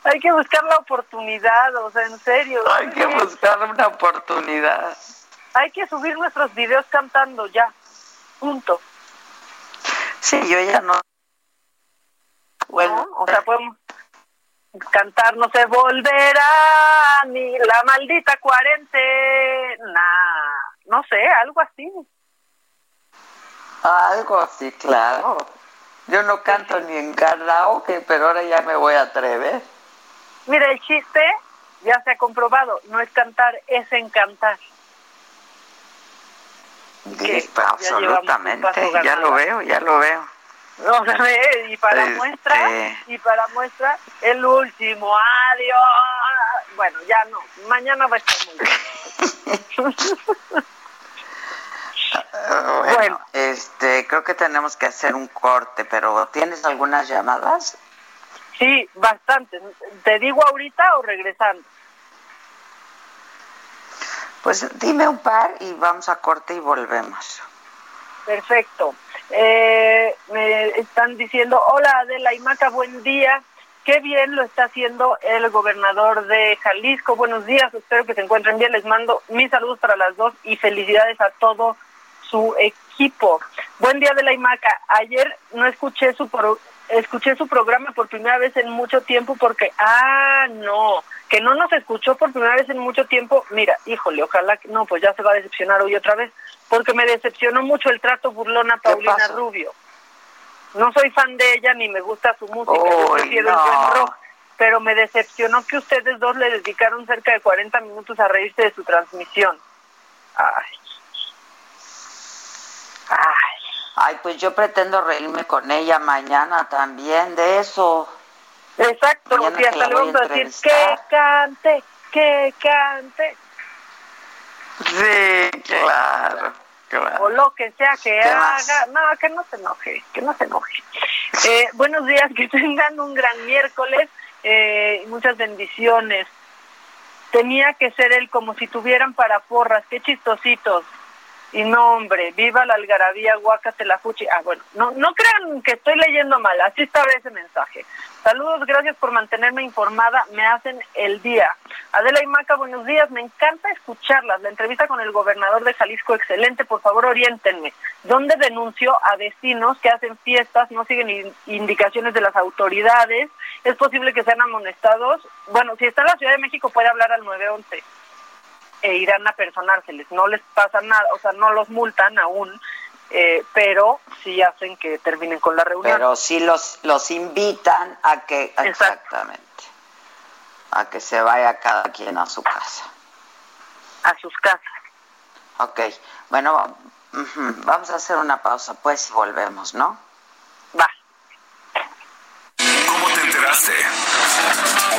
Hay que buscar la oportunidad, o sea, en serio. Hay que buscar una oportunidad. Hay que subir nuestros videos cantando ya. Punto. Sí, yo ya no. Bueno, o sea, podemos cantar, no se volverá ni la maldita cuarentena. No sé, algo así. Algo así, claro. Yo no canto ni en karaoke, pero ahora ya me voy a atrever. Mira, el chiste ya se ha comprobado, no es cantar, es encantar. Sí, absolutamente, ya, lo veo, ya lo veo. No, y para este, muestra, y para muestra, el último, adiós. Bueno, ya no, mañana va a estar muy bien. bueno, este, creo que tenemos que hacer un corte, pero ¿tienes algunas llamadas? Sí, bastante. ¿Te digo ahorita o regresando? Pues dime un par y vamos a corte y volvemos. Perfecto. Eh, me están diciendo, hola Adela y Maca, buen día. Qué bien lo está haciendo el gobernador de Jalisco. Buenos días, espero que se encuentren bien. Les mando mis saludos para las dos y felicidades a todo su equipo. Buen día de la IMACA. Ayer no escuché su escuché su programa por primera vez en mucho tiempo porque, ah, no, que no nos escuchó por primera vez en mucho tiempo, mira, híjole, ojalá que no, pues ya se va a decepcionar hoy otra vez, porque me decepcionó mucho el trato burlón a Paulina Rubio. No soy fan de ella ni me gusta su música, prefiero el buen rock, pero me decepcionó que ustedes dos le dedicaron cerca de 40 minutos a reírse de su transmisión. Ay. Ay. Ay, pues yo pretendo reírme con ella mañana también de eso. Exacto, y hasta le vamos a decir que cante, que cante. Sí, claro, claro. O lo que sea que haga. No, que no se enoje, que no se enoje. Eh, buenos días, que tengan un gran miércoles eh, muchas bendiciones. Tenía que ser él como si tuvieran para porras, qué chistositos. Y no, hombre, viva la algarabía, guácate la fuchi. Ah, bueno, no, no crean que estoy leyendo mal, así estaba ese mensaje. Saludos, gracias por mantenerme informada, me hacen el día. Adela y Maca, buenos días, me encanta escucharlas. La entrevista con el gobernador de Jalisco, excelente, por favor oriéntenme. ¿Dónde denunció a vecinos que hacen fiestas, no siguen indicaciones de las autoridades? ¿Es posible que sean amonestados? Bueno, si está en la Ciudad de México puede hablar al 911 e irán a personárseles. No les pasa nada, o sea, no los multan aún, eh, pero sí hacen que terminen con la reunión. Pero sí los, los invitan a que, exactamente, a que se vaya cada quien a su casa. A sus casas. Ok, bueno, vamos a hacer una pausa, pues, y volvemos, ¿no? Va. ¿Cómo te enteraste?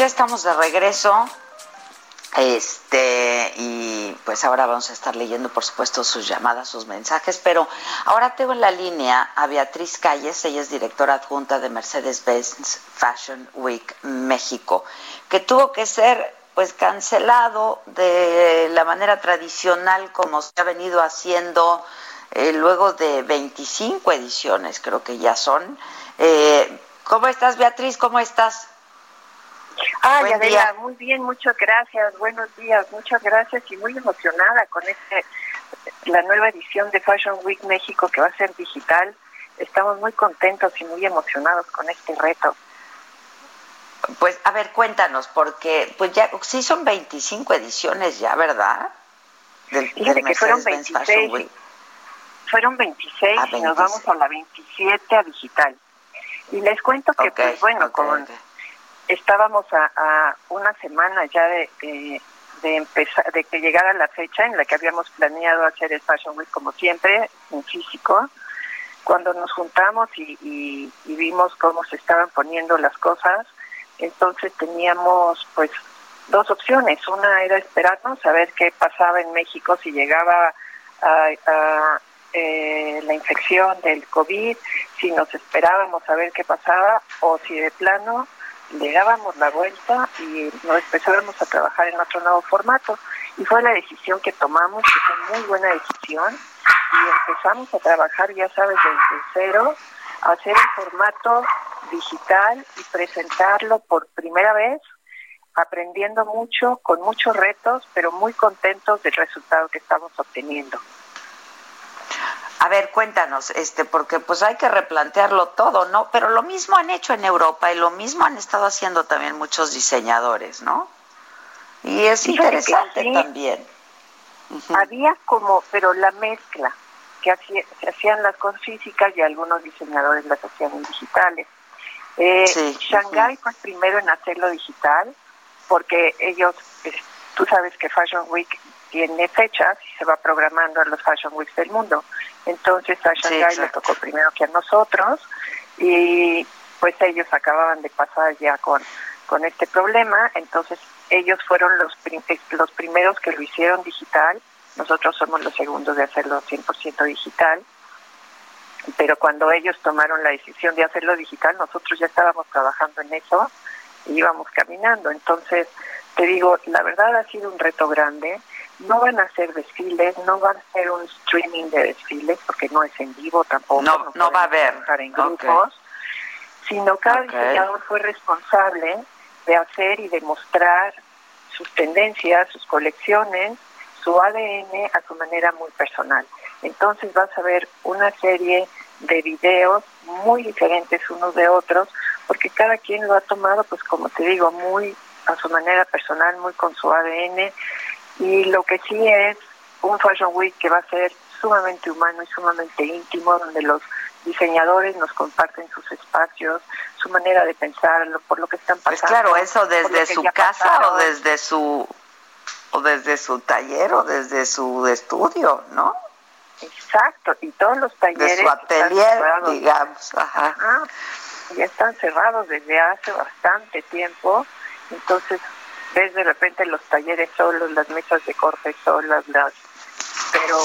Ya estamos de regreso. Este, y pues ahora vamos a estar leyendo, por supuesto, sus llamadas, sus mensajes, pero ahora tengo en la línea a Beatriz Calles, ella es directora adjunta de Mercedes-Benz Fashion Week México, que tuvo que ser pues cancelado de la manera tradicional como se ha venido haciendo eh, luego de 25 ediciones, creo que ya son. Eh, ¿Cómo estás, Beatriz? ¿Cómo estás? Ay, Adela, muy bien, muchas gracias, buenos días, muchas gracias y muy emocionada con este la nueva edición de Fashion Week México que va a ser digital. Estamos muy contentos y muy emocionados con este reto. Pues a ver, cuéntanos, porque pues ya sí son 25 ediciones ya, ¿verdad? Del, del que fueron 26. Fueron 26 Ah, y nos vamos a la 27 a digital. Y les cuento que, pues bueno, ok, como ok. Estábamos a, a una semana ya de, de, empezar, de que llegara la fecha en la que habíamos planeado hacer el Fashion Week como siempre, en físico, cuando nos juntamos y, y, y vimos cómo se estaban poniendo las cosas, entonces teníamos pues dos opciones. Una era esperarnos a ver qué pasaba en México si llegaba a, eh, la infección del COVID, si nos esperábamos a ver qué pasaba o si de plano le dábamos la vuelta y nos empezábamos a trabajar en otro nuevo formato. Y fue la decisión que tomamos, que fue muy buena decisión, y empezamos a trabajar, ya sabes, desde cero, a hacer el formato digital y presentarlo por primera vez, aprendiendo mucho, con muchos retos, pero muy contentos del resultado que estamos obteniendo. A ver, cuéntanos, este, porque pues hay que replantearlo todo, ¿no? Pero lo mismo han hecho en Europa y lo mismo han estado haciendo también muchos diseñadores, ¿no? Y es Fíjate interesante sí. también. Había como, pero la mezcla, que hacía- se hacían las cosas físicas y algunos diseñadores las hacían en digitales. Eh, Sí, Shanghai fue el primero en hacerlo digital, porque ellos, tú sabes que Fashion Week tiene fechas y se va programando en los Fashion Weeks del mundo. Entonces a Sí, Shanghai le tocó primero que a nosotros y pues ellos acababan de pasar ya con, con este problema, entonces ellos fueron los, prim- los primeros que lo hicieron digital, nosotros somos los segundos de hacerlo 100% digital, pero cuando ellos tomaron la decisión de hacerlo digital, nosotros ya estábamos trabajando en eso y íbamos caminando, entonces te digo, la verdad ha sido un reto grande, no van a ser desfiles, no van a ser un streaming de desfiles, porque no es en vivo tampoco. No, no va a haber. en grupos, sino cada diseñador fue responsable de hacer y demostrar sus tendencias, sus colecciones, su ADN a su manera muy personal. Entonces vas a ver una serie de videos muy diferentes unos de otros, porque cada quien lo ha tomado, pues como te digo, muy a su manera personal, muy con su ADN. Y lo que sí es un Fashion Week que va a ser sumamente humano y sumamente íntimo, donde los diseñadores nos comparten sus espacios, su manera de pensar, por lo que están pues pasando. Pues claro, eso desde su casa o desde su o desde su taller o desde su estudio, ¿no? Exacto, y todos los talleres de su atelier, digamos, ajá. ya están cerrados desde hace bastante tiempo, entonces ves de repente los talleres solos, las mesas de corte solas, las pero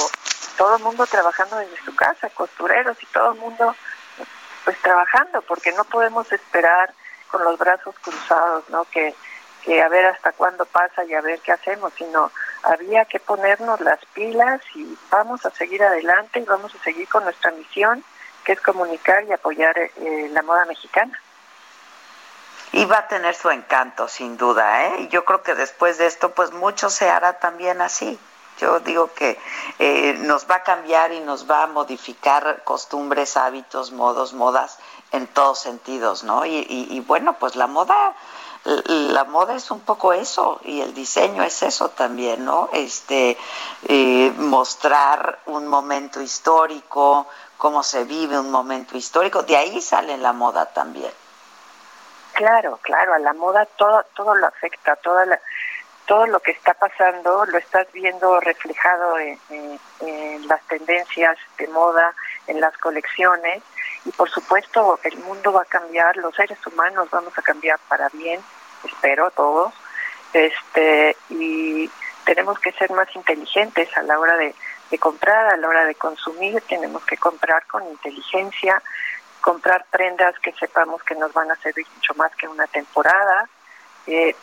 todo el mundo trabajando desde su casa, costureros y todo el mundo pues trabajando, porque no podemos esperar con los brazos cruzados, ¿no? Que, que a ver hasta cuándo pasa y a ver qué hacemos, sino había que ponernos las pilas y vamos a seguir adelante y vamos a seguir con nuestra misión, que es comunicar y apoyar eh, la moda mexicana. Y va a tener su encanto, sin duda, ¿eh? Yo creo que después de esto, pues mucho se hará también así. Yo digo que eh, nos va a cambiar y nos va a modificar costumbres, hábitos, modos, modas en todos sentidos, ¿no? Y, y, bueno, pues la moda, la moda es un poco eso y el diseño es eso también, ¿no? Este, eh, mostrar un momento histórico, cómo se vive un momento histórico, de ahí sale la moda también. Claro, claro, a la moda todo, todo lo afecta, toda la, todo lo que está pasando lo estás viendo reflejado en, las tendencias de moda, en las colecciones. Y por supuesto el mundo va a cambiar, los seres humanos vamos a cambiar para bien, espero todos, este y tenemos que ser más inteligentes a la hora de, comprar, a la hora de consumir, tenemos que comprar con inteligencia, comprar prendas que sepamos que nos van a servir mucho más que una temporada. Eh,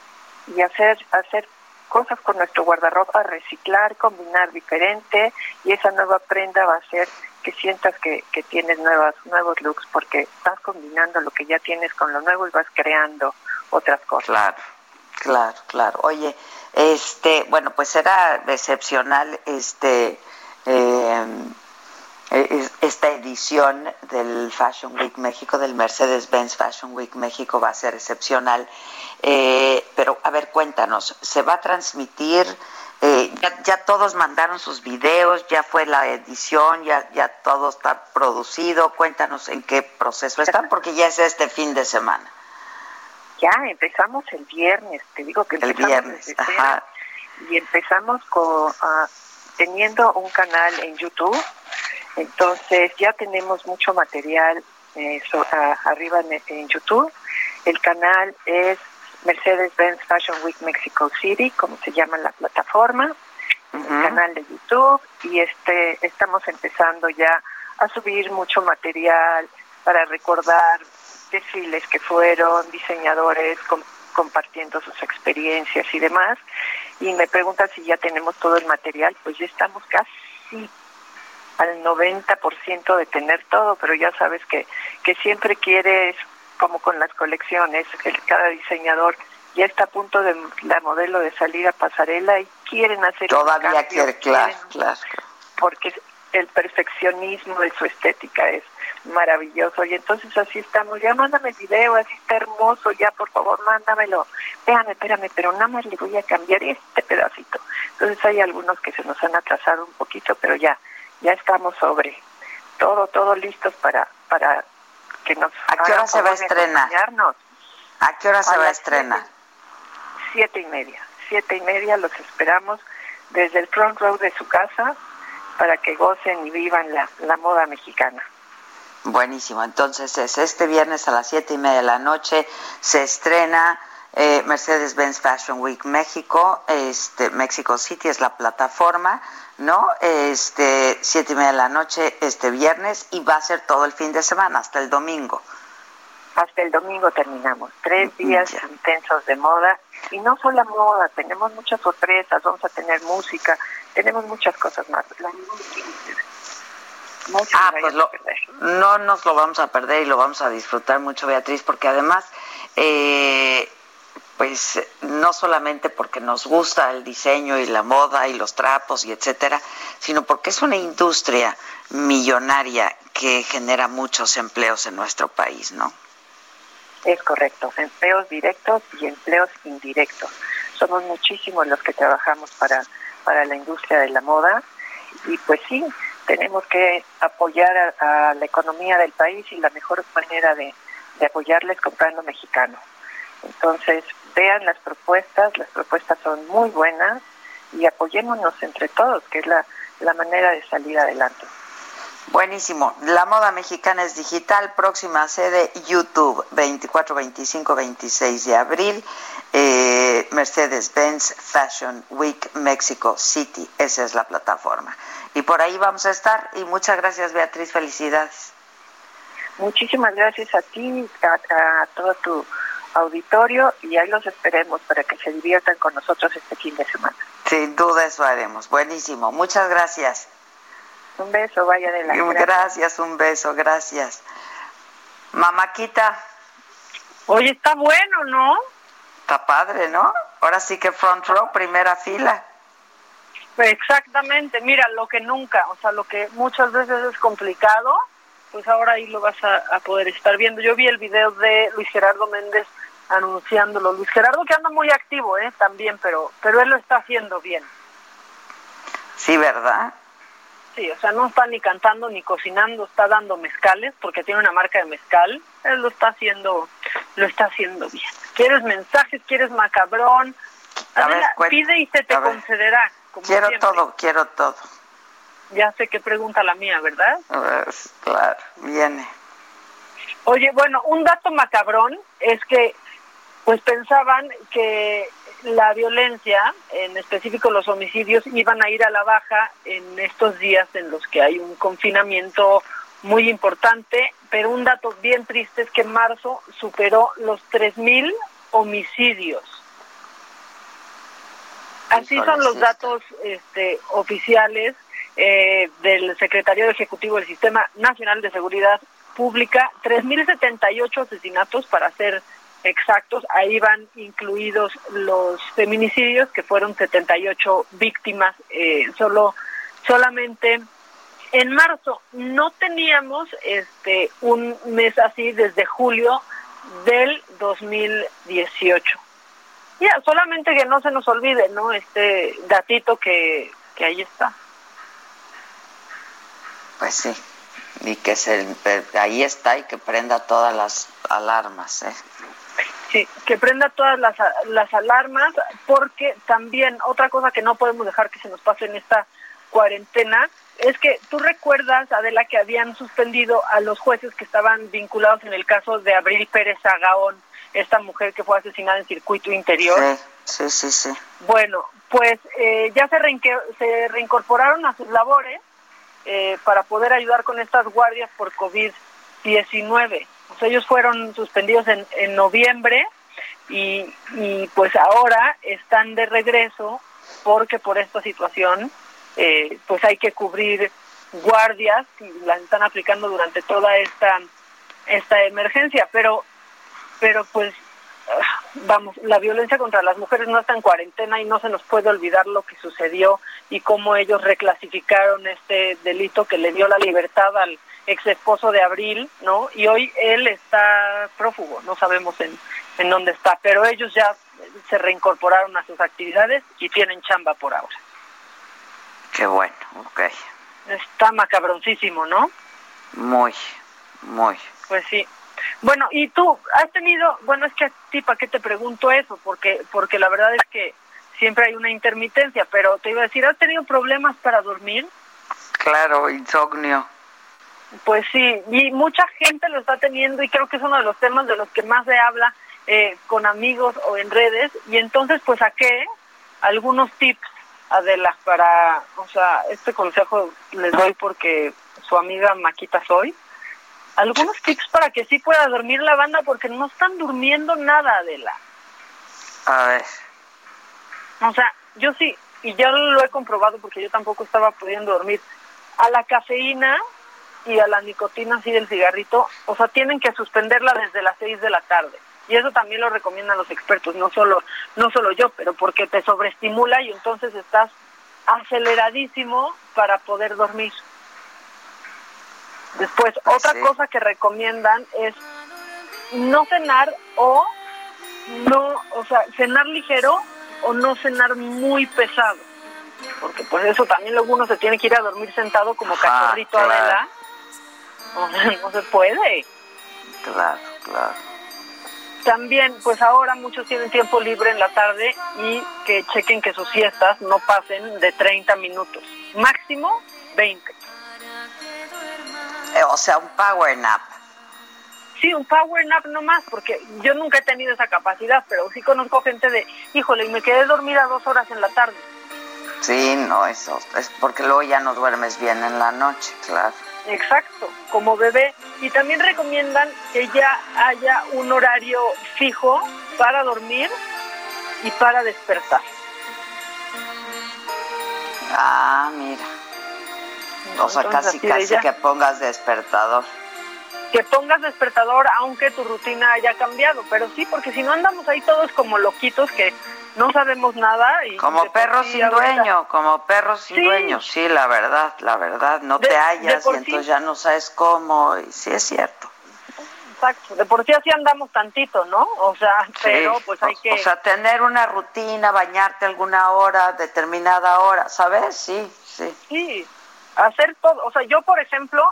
y hacer hacer cosas con nuestro guardarropa, reciclar, combinar diferente y esa nueva prenda va a hacer que sientas que, que tienes nuevas, nuevos looks porque estás combinando lo que ya tienes con lo nuevo y vas creando otras cosas. Claro, claro, claro. Oye, este, bueno, pues era excepcional este eh, esta edición del Fashion Week México, del Mercedes-Benz Fashion Week México va a ser excepcional. Eh, pero, a ver, cuéntanos, ¿se va a transmitir? Eh, ya, todos mandaron sus videos, ya fue la edición, ya, ya todo está producido. Cuéntanos en qué proceso están, porque ya es este fin de semana. Ya, empezamos el viernes, te digo que el viernes, ajá. Y empezamos con, ah, teniendo un canal en YouTube, entonces ya tenemos mucho material eh, arriba en YouTube. El canal es Mercedes-Benz Fashion Week Mexico City, como se llama la plataforma, el canal de YouTube y este estamos empezando ya a subir mucho material para recordar desfiles que fueron, diseñadores compartiendo sus experiencias y demás. Y me pregunta si ya tenemos todo el material, pues ya estamos casi al 90% de tener todo, pero ya sabes que, que siempre quieres como con las colecciones, cada diseñador ya está a punto de la modelo de salir a pasarela y quieren hacer todavía quiere claro, claro. porque el perfeccionismo de su estética es maravilloso. Y entonces así estamos ya mándame el video así está hermoso ya por favor mándamelo. Espérame espérame pero nada más le voy a cambiar este pedacito. Entonces hay algunos que se nos han atrasado un poquito pero ya ya estamos sobre todo todo listos para para que nos ¿A qué hora se va a estrenar? ¿A qué hora se va a estrenar? Siete, y media. Siete y media los esperamos desde el front row de su casa para que gocen y vivan la, la moda mexicana. Buenísimo. Entonces es este viernes a las siete y media de la noche se estrena eh, Mercedes-Benz Fashion Week México, este, Mexico City es la plataforma, ¿no? Este, siete y media de la noche este viernes y va a ser todo el fin de semana, hasta el domingo. Hasta el domingo terminamos. Tres días intensos de moda y no solo moda, tenemos muchas sorpresas, vamos a tener música, tenemos muchas cosas más. ah, pues no nos lo vamos a perder y lo vamos a disfrutar mucho, Beatriz, porque además eh, pues no solamente porque nos gusta el diseño y la moda y los trapos y etcétera, sino porque es una industria millonaria que genera muchos empleos en nuestro país, ¿no? Es correcto, empleos directos y empleos indirectos. Somos muchísimos los que trabajamos para, para la industria de la moda y pues sí, tenemos que apoyar a, la economía del país y la mejor manera de, de apoyarles comprando mexicano. Entonces, vean las propuestas, las propuestas son muy buenas y apoyémonos entre todos, que es la, la manera de salir adelante. Buenísimo. La moda mexicana es digital. Próxima sede YouTube, 24, 25, 26 de abril. Eh, Mercedes-Benz Fashion Week Mexico City. Esa es la plataforma. Y por ahí vamos a estar. Y muchas gracias, Beatriz. Felicidades. Muchísimas gracias a ti, a, a todo tu auditorio y ahí los esperemos para que se diviertan con nosotros este fin de semana. Sin duda eso haremos. Buenísimo. Muchas gracias. Un beso, vaya de la Gracias, un beso, gracias. Mamaquita. Oye, está bueno, ¿no? Está padre, ¿no? Ahora sí que front row, primera fila. Exactamente, mira, lo que nunca, o sea, lo que muchas veces es complicado, pues ahora ahí lo vas a, poder estar viendo. Yo vi el video de Luis Gerardo Méndez anunciándolo. Luis Gerardo que anda muy activo, ¿eh? También, pero, pero él lo está haciendo bien. Sí, ¿verdad? Sí, o sea, no está ni cantando ni cocinando, está dando mezcales porque tiene una marca de mezcal. Él lo está haciendo, lo está haciendo bien. ¿Quieres mensajes? ¿Quieres macabrón? pide y se te concederá. quiero todo, quiero todo. Ya sé qué pregunta la mía, ¿verdad? Pues, claro, viene. Oye, bueno, un dato macabrón es que, pues pensaban que la violencia, en específico los homicidios, iban a ir a la baja en estos días en los que hay un confinamiento muy importante, pero un dato bien triste es que en marzo superó los 3.000 homicidios. Así son los datos este, oficiales eh, del secretario ejecutivo del Sistema Nacional de Seguridad Pública, 3.078 asesinatos para ser exactos, ahí van incluidos los feminicidios, que fueron 78 víctimas eh, solo solamente en marzo. No teníamos este un mes así desde julio del 2018. Ya, solamente que no se nos olvide, ¿no? Este datito que, que ahí está. Pues sí, y que se, ahí está y que prenda todas las alarmas. ¿eh? Sí, que prenda todas las, las alarmas, porque también otra cosa que no podemos dejar que se nos pase en esta cuarentena es que tú recuerdas, Adela, que habían suspendido a los jueces que estaban vinculados en el caso de Abril Pérez Agaón, esta mujer que fue asesinada en circuito interior. Sí, sí, sí. Bueno, pues eh, ya se, se reincorporaron a sus labores eh, para poder ayudar con estas guardias por COVID-19 ellos fueron suspendidos en, en noviembre y, y, pues ahora están de regreso porque por esta situación eh, pues hay que cubrir guardias y las están aplicando durante toda esta esta emergencia. Pero pero pues ah, vamos la violencia contra las mujeres no está en cuarentena y no se nos puede olvidar lo que sucedió y cómo ellos reclasificaron este delito que le dio la libertad al ex esposo de Abril, ¿no? Y hoy él está prófugo, no sabemos en, en dónde está, pero ellos ya se reincorporaron a sus actividades y tienen chamba por ahora. Qué bueno, ok. Está macabroncísimo, ¿no? Muy, muy. Pues sí. Bueno, y tú has tenido, bueno, es que a ti, ¿para qué te pregunto eso? Porque, porque la verdad es que siempre hay una intermitencia, pero te iba a decir, ¿has tenido problemas para dormir? Claro, insomnio. Pues sí, y mucha gente lo está teniendo y creo que es uno de los temas de los que más se habla eh, con amigos o en redes. Y entonces, pues saqué algunos tips, Adela, para, o sea, este consejo les doy porque su amiga Maquita soy. Algunos tips para que sí pueda dormir la banda porque no están durmiendo nada, Adela. A ver. O sea, yo sí, y ya lo he comprobado porque yo tampoco estaba pudiendo dormir. A la cafeína y a la nicotina así del cigarrito, o sea, tienen que suspenderla desde las 6 de la tarde. Y eso también lo recomiendan los expertos, no solo no solo yo, pero porque te sobreestimula y entonces estás aceleradísimo para poder dormir. Después, otra cosa que recomiendan es no cenar o no, o sea, cenar ligero o no cenar muy pesado. Porque pues eso también luego uno se tiene que ir a dormir sentado como cachorrito claro. Adela. O sea, no se puede. Claro, claro. También, pues ahora muchos tienen tiempo libre en la tarde y que chequen que sus siestas no pasen de 30 minutos. Máximo 20. Eh, o sea, un power nap. Sí, un power nap no más, porque yo nunca he tenido esa capacidad, pero sí conozco gente de, híjole, y me quedé dormida dos horas en la tarde. Sí, no, eso es porque luego ya no duermes bien en la noche, claro. Exacto, como bebé. Y también recomiendan que ya haya un horario fijo para dormir y para despertar. Ah, mira. O sea, Entonces, casi, casi que pongas despertador. Que pongas despertador aunque tu rutina haya cambiado, pero sí, porque si no andamos ahí todos como loquitos que no sabemos nada y Como perro sin ahorita- dueño, como perro sin Sí. dueño, sí, la verdad, la verdad, no De- te hallas y sí. entonces ya no sabes cómo, y sí es cierto. Exacto, de por sí así andamos tantito, ¿no? O sea, pero pues hay que... O sea, tener una rutina, bañarte alguna hora, determinada hora, ¿sabes? Sí, sí. Sí, hacer todo. O sea, yo, por ejemplo,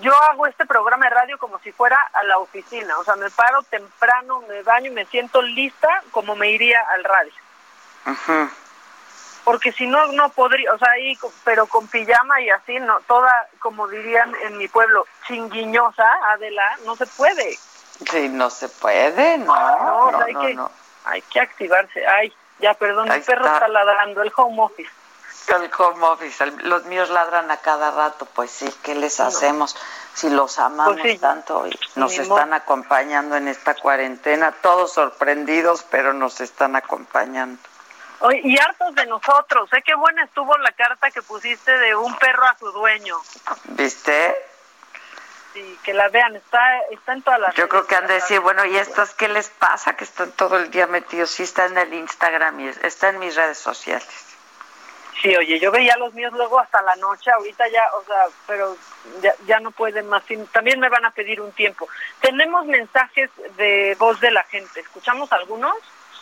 yo hago este programa de radio como si fuera a la oficina. O sea, me paro temprano, me baño y me siento lista como me iría al radio. Porque si no, no podría, o sea, ahí, pero con pijama y así, no, toda, como dirían en mi pueblo, chinguiñosa, Adela, no se puede. Sí, no se puede, no, No, o no, sea, hay no, que- no. Hay que activarse. Ay, ya, perdón, Ahí el perro está. está ladrando, el home office. El home office, el- los míos ladran a cada rato, pues sí, ¿qué les hacemos? Si los amamos Pues sí. tanto y nos Ni están acompañando en esta cuarentena, todos sorprendidos, pero nos están acompañando. Y hartos de nosotros. Sé qué buena estuvo la carta que pusiste de un perro a su dueño. ¿Viste? Sí, que la vean, está, está en todas las Yo creo que han de decir, bueno, ¿y estas qué les pasa? Que están todo el día metidos. Sí, está en el Instagram y está en mis redes sociales. Sí, oye, yo veía los míos luego hasta la noche, ahorita ya, o sea, pero ya, ya no pueden más. También me van a pedir un tiempo. Tenemos mensajes de voz de la gente. ¿Escuchamos algunos?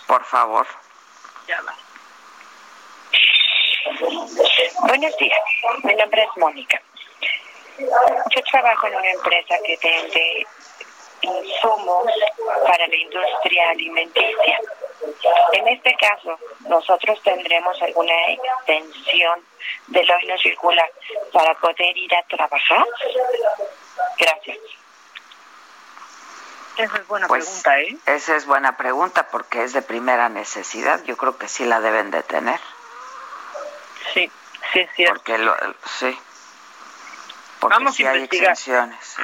Por favor. Ya va. Buenos días, mi nombre es Mónica. Yo trabajo en una empresa que vende insumos para la industria alimenticia. En este caso, nosotros tendremos alguna extensión del hoy no circula para poder ir a trabajar. Gracias. Esa es buena Pues, pregunta, ¿eh? Esa es buena pregunta porque es de primera necesidad. Yo creo que sí la deben de tener. Sí, sí es cierto. Porque lo, sí. Porque Vamos a sí hay investigar. exenciones. sí.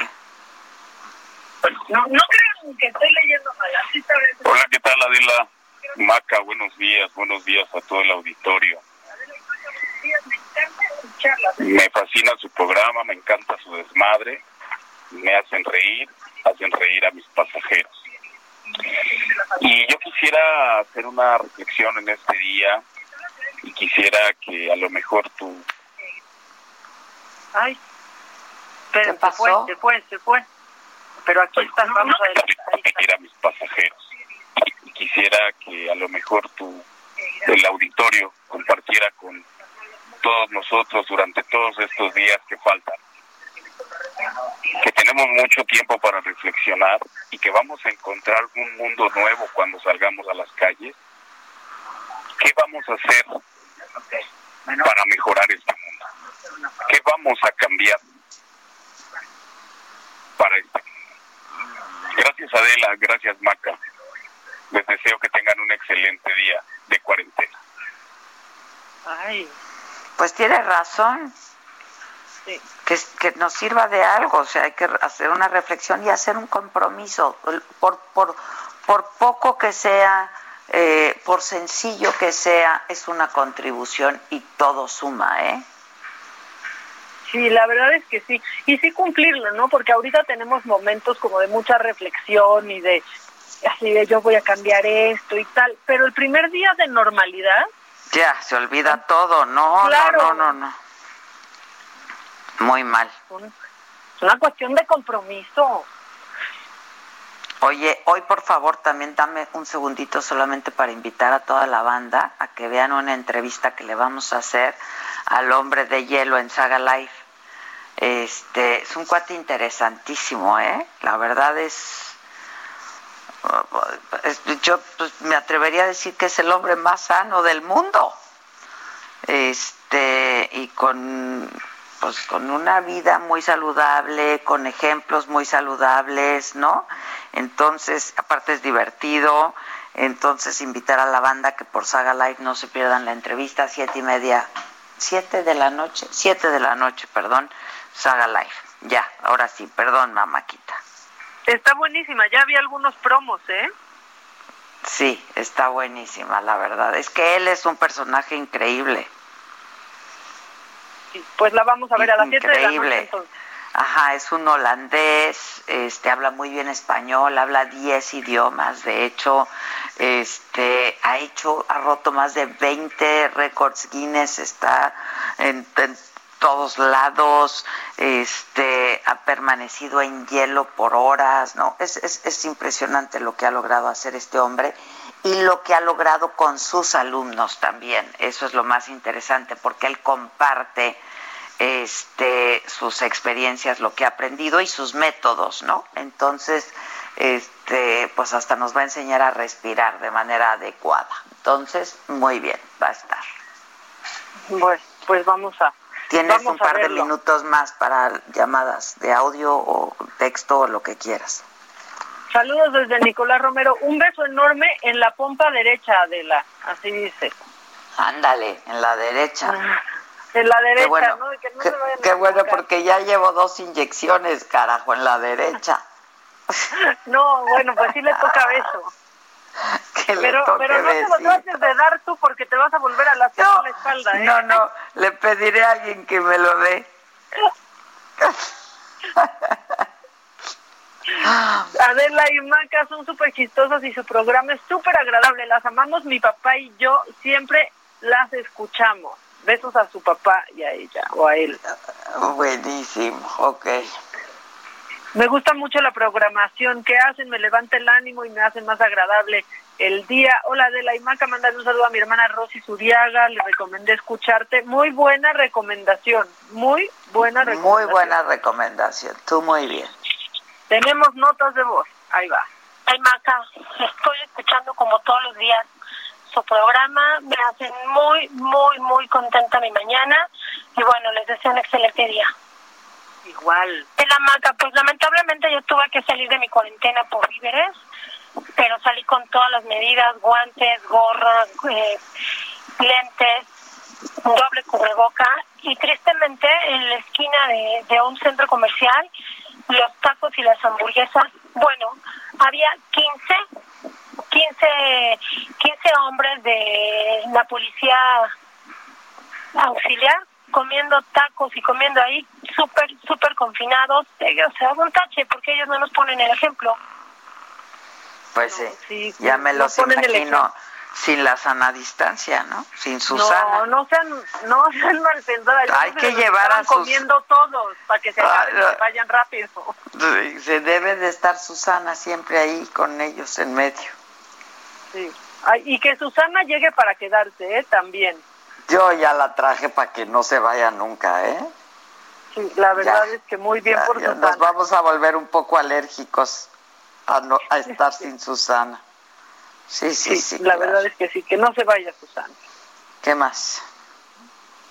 No, no crean que estoy leyendo mal. Así está bien. Hola, ¿qué tal Adela? Maca, buenos días, buenos días a todo el auditorio. Me fascina su programa, me encanta su desmadre, me hacen reír, hacen reír a mis pasajeros. Y yo quisiera hacer una reflexión en este día y quisiera que a lo mejor tú Ay, pero ¿Qué se fue, se fue, se fue. Pero aquí estás, vamos a ver. reír a mis pasajeros. Quisiera que a lo mejor tú, el auditorio, compartiera con todos nosotros durante todos estos días que faltan. Que tenemos mucho tiempo para reflexionar y que vamos a encontrar un mundo nuevo cuando salgamos a las calles. ¿Qué vamos a hacer para mejorar este mundo? ¿Qué vamos a cambiar para este mundo? Gracias Adela, gracias Maca. Les deseo que tengan un excelente día de cuarentena. Ay, Pues tiene razón. Sí. Que, que nos sirva de algo, o sea, hay que hacer una reflexión y hacer un compromiso, por, por, por poco que sea, eh, por sencillo que sea, es una contribución y todo suma, ¿eh? Sí, la verdad es que sí. Y sí cumplirlo, ¿no? Porque ahorita tenemos momentos como de mucha reflexión y de así de yo voy a cambiar esto y tal. Pero el primer día de normalidad, Ya, se olvida todo, no, Claro. no, no, no, no. Muy mal. es una cuestión de compromiso. Oye, hoy por favor también dame un segundito solamente para invitar a toda la banda a que vean una entrevista que le vamos a hacer al hombre de hielo en Saga Life. Este, es un cuate interesantísimo, ¿eh? La verdad es, yo pues, me atrevería a decir que es el hombre más sano del mundo. Este, y con pues con una vida muy saludable, con ejemplos muy saludables, ¿no? Entonces, aparte es divertido, entonces invitar a la banda que por Saga Live no se pierdan la entrevista, siete y media, siete de la noche, siete de la noche, perdón, Saga Live. Ya, ahora sí, perdón, mamáquita. Está buenísima, ya había algunos promos, ¿eh? Sí, está buenísima, la verdad. Es que él es un personaje increíble pues la vamos a ver a las 7 de la noche. Ajá, es un holandés, este habla muy bien español, habla 10 idiomas, de hecho, este ha hecho ha roto más de 20 récords Guinness, está en, todos lados, este ha permanecido en hielo por horas, ¿no? Es, es, es impresionante lo que ha logrado hacer este hombre y lo que ha logrado con sus alumnos también. Eso es lo más interesante porque él comparte este sus experiencias, lo que ha aprendido y sus métodos, ¿no? Entonces, este, pues hasta nos va a enseñar a respirar de manera adecuada. Entonces, muy bien, va a estar. Bueno, pues vamos a Tienes un par de minutos más para llamadas de audio o texto o lo que quieras. Saludos desde Nicolás Romero. Un beso enorme en la pompa derecha, Adela. Así dice. Ándale, en la derecha. Ah, en la derecha, qué bueno, ¿no? Que no qué, qué bueno, porque ya llevo dos inyecciones, carajo, en la derecha. no, bueno, pues sí le toca beso. Que pero, le toque pero no besito. te lo trates de dar tú porque te vas a volver a lastimar No, la espalda, ¿eh? No, no, le pediré a alguien que me lo dé. Adela y Maca son súper chistosas y su programa es súper agradable. Las amamos, mi papá y yo siempre las escuchamos. Besos a su papá y a ella o a él. Buenísimo, ok. Me gusta mucho la programación que hacen, me levanta el ánimo y me hace más agradable el día. Hola Adela y Maca, mandar un saludo a mi hermana Rosy Suriaga, le recomendé escucharte. Muy buena recomendación, muy buena recomendación. Muy buena recomendación, tú muy bien. Tenemos notas de voz, ahí va. Ay, Maca, estoy escuchando como todos los días su programa, me hacen muy, muy, muy contenta mi mañana y bueno, les deseo un excelente día. Igual. En la Maca, pues lamentablemente yo tuve que salir de mi cuarentena por víveres, pero salí con todas las medidas, guantes, gorra, eh, lentes, doble cubreboca y tristemente en la esquina de, de un centro comercial los tacos y las hamburguesas, bueno, había 15, 15, 15 hombres de la policía auxiliar comiendo tacos y comiendo ahí súper, súper confinados, eh, o sea, un tache, porque ellos no nos ponen el ejemplo. Pues sí, ya me no los imagino sin la sana distancia, ¿no? Sin Susana. No, no sean, no sean mal pensadas. Hay que llevar a sus- comiendo todos para que se, acaben Ah, se vayan rápido. Se debe de estar Susana siempre ahí con ellos en medio. Sí. Ay, y que Susana llegue para quedarse, ¿eh? También. Yo ya la traje para que no se vaya nunca, ¿eh? Sí, la verdad Ya, es que muy bien Ya- por ya Susana. nos vamos a volver un poco alérgicos a, no, a estar sin Susana. Sí, sí, sí. la claro. verdad es que sí, que no se vaya Susana. ¿Qué más?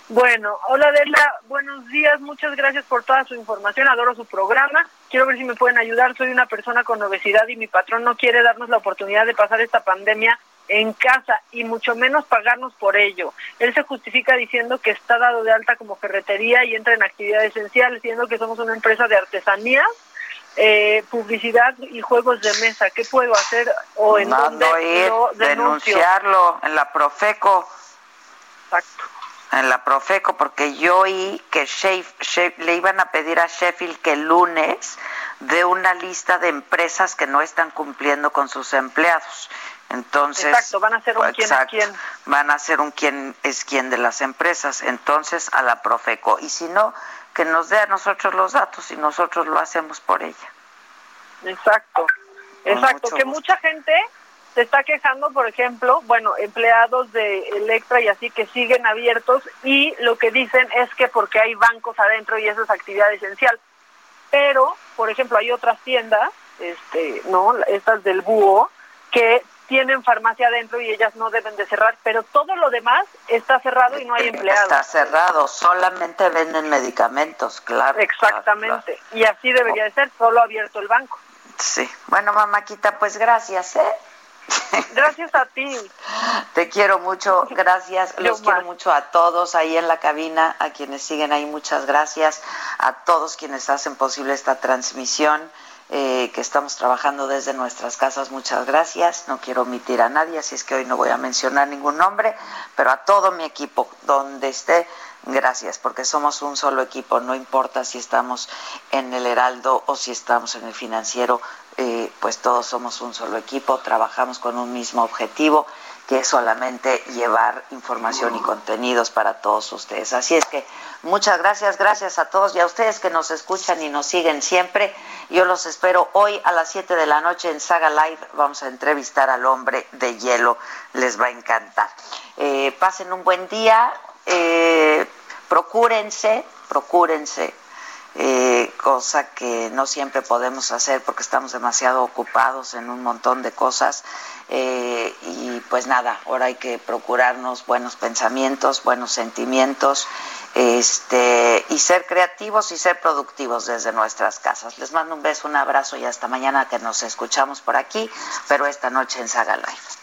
Bueno, hola Adela, buenos días, muchas gracias por toda su información, adoro su programa, quiero ver si me pueden ayudar, soy una persona con obesidad y mi patrón no quiere darnos la oportunidad de pasar esta pandemia en casa y mucho menos pagarnos por ello. Él se justifica diciendo que está dado de alta como ferretería y entra en actividad esencial, diciendo que somos una empresa de artesanías, eh, publicidad y juegos de mesa. ¿Qué puedo hacer o en Mando dónde ir, lo denuncio? denunciarlo en la Profeco. Exacto. En la Profeco, porque yo oí que le iban a pedir a Sheffield que el lunes dé una lista de empresas que no están cumpliendo con sus empleados. Entonces, Exacto, van a hacer un quién es quién. Van a hacer un quién es quién de las empresas. Entonces, a la Profeco. Y si no, que nos dé a nosotros los datos y nosotros lo hacemos por ella. Exacto. Exacto, que mucha gente se está quejando, por ejemplo, bueno, empleados de Electra y así que siguen abiertos y lo que dicen es que porque hay bancos adentro y eso es actividad esencial. Pero, por ejemplo, hay otras tiendas, este, no, estas del búho, que tienen farmacia adentro y ellas no deben de cerrar, pero todo lo demás está cerrado y no hay empleados. Está cerrado, solamente venden medicamentos, claro. Exactamente, y así debería de ser, solo abierto el banco. Sí, bueno, mamáquita, pues gracias, ¿eh? Gracias a ti. Te quiero mucho, gracias. Los quiero mucho a todos ahí en la cabina, a quienes siguen ahí, muchas gracias. A todos quienes hacen posible esta transmisión. Eh, que estamos trabajando desde nuestras casas. Muchas gracias. No quiero omitir a nadie, así es que hoy no voy a mencionar ningún nombre, pero a todo mi equipo, donde esté, gracias, porque somos un solo equipo. No importa si estamos en el Heraldo o si estamos en el financiero, eh, pues todos somos un solo equipo, trabajamos con un mismo objetivo que solamente llevar información y contenidos para todos ustedes. Así es que muchas gracias, gracias a todos y a ustedes que nos escuchan y nos siguen siempre. Yo los espero hoy a las 7 de la noche en Saga Live. Vamos a entrevistar al hombre de hielo, les va a encantar. Eh, pasen un buen día, eh, procúrense, procúrense eh, cosa que no siempre podemos hacer porque estamos demasiado ocupados en un montón de cosas. Eh, y pues nada, ahora hay que procurarnos buenos pensamientos, buenos sentimientos, este, y ser creativos y ser productivos desde nuestras casas. Les mando un beso, un abrazo y hasta mañana que nos escuchamos por aquí, pero esta noche en Saga Live.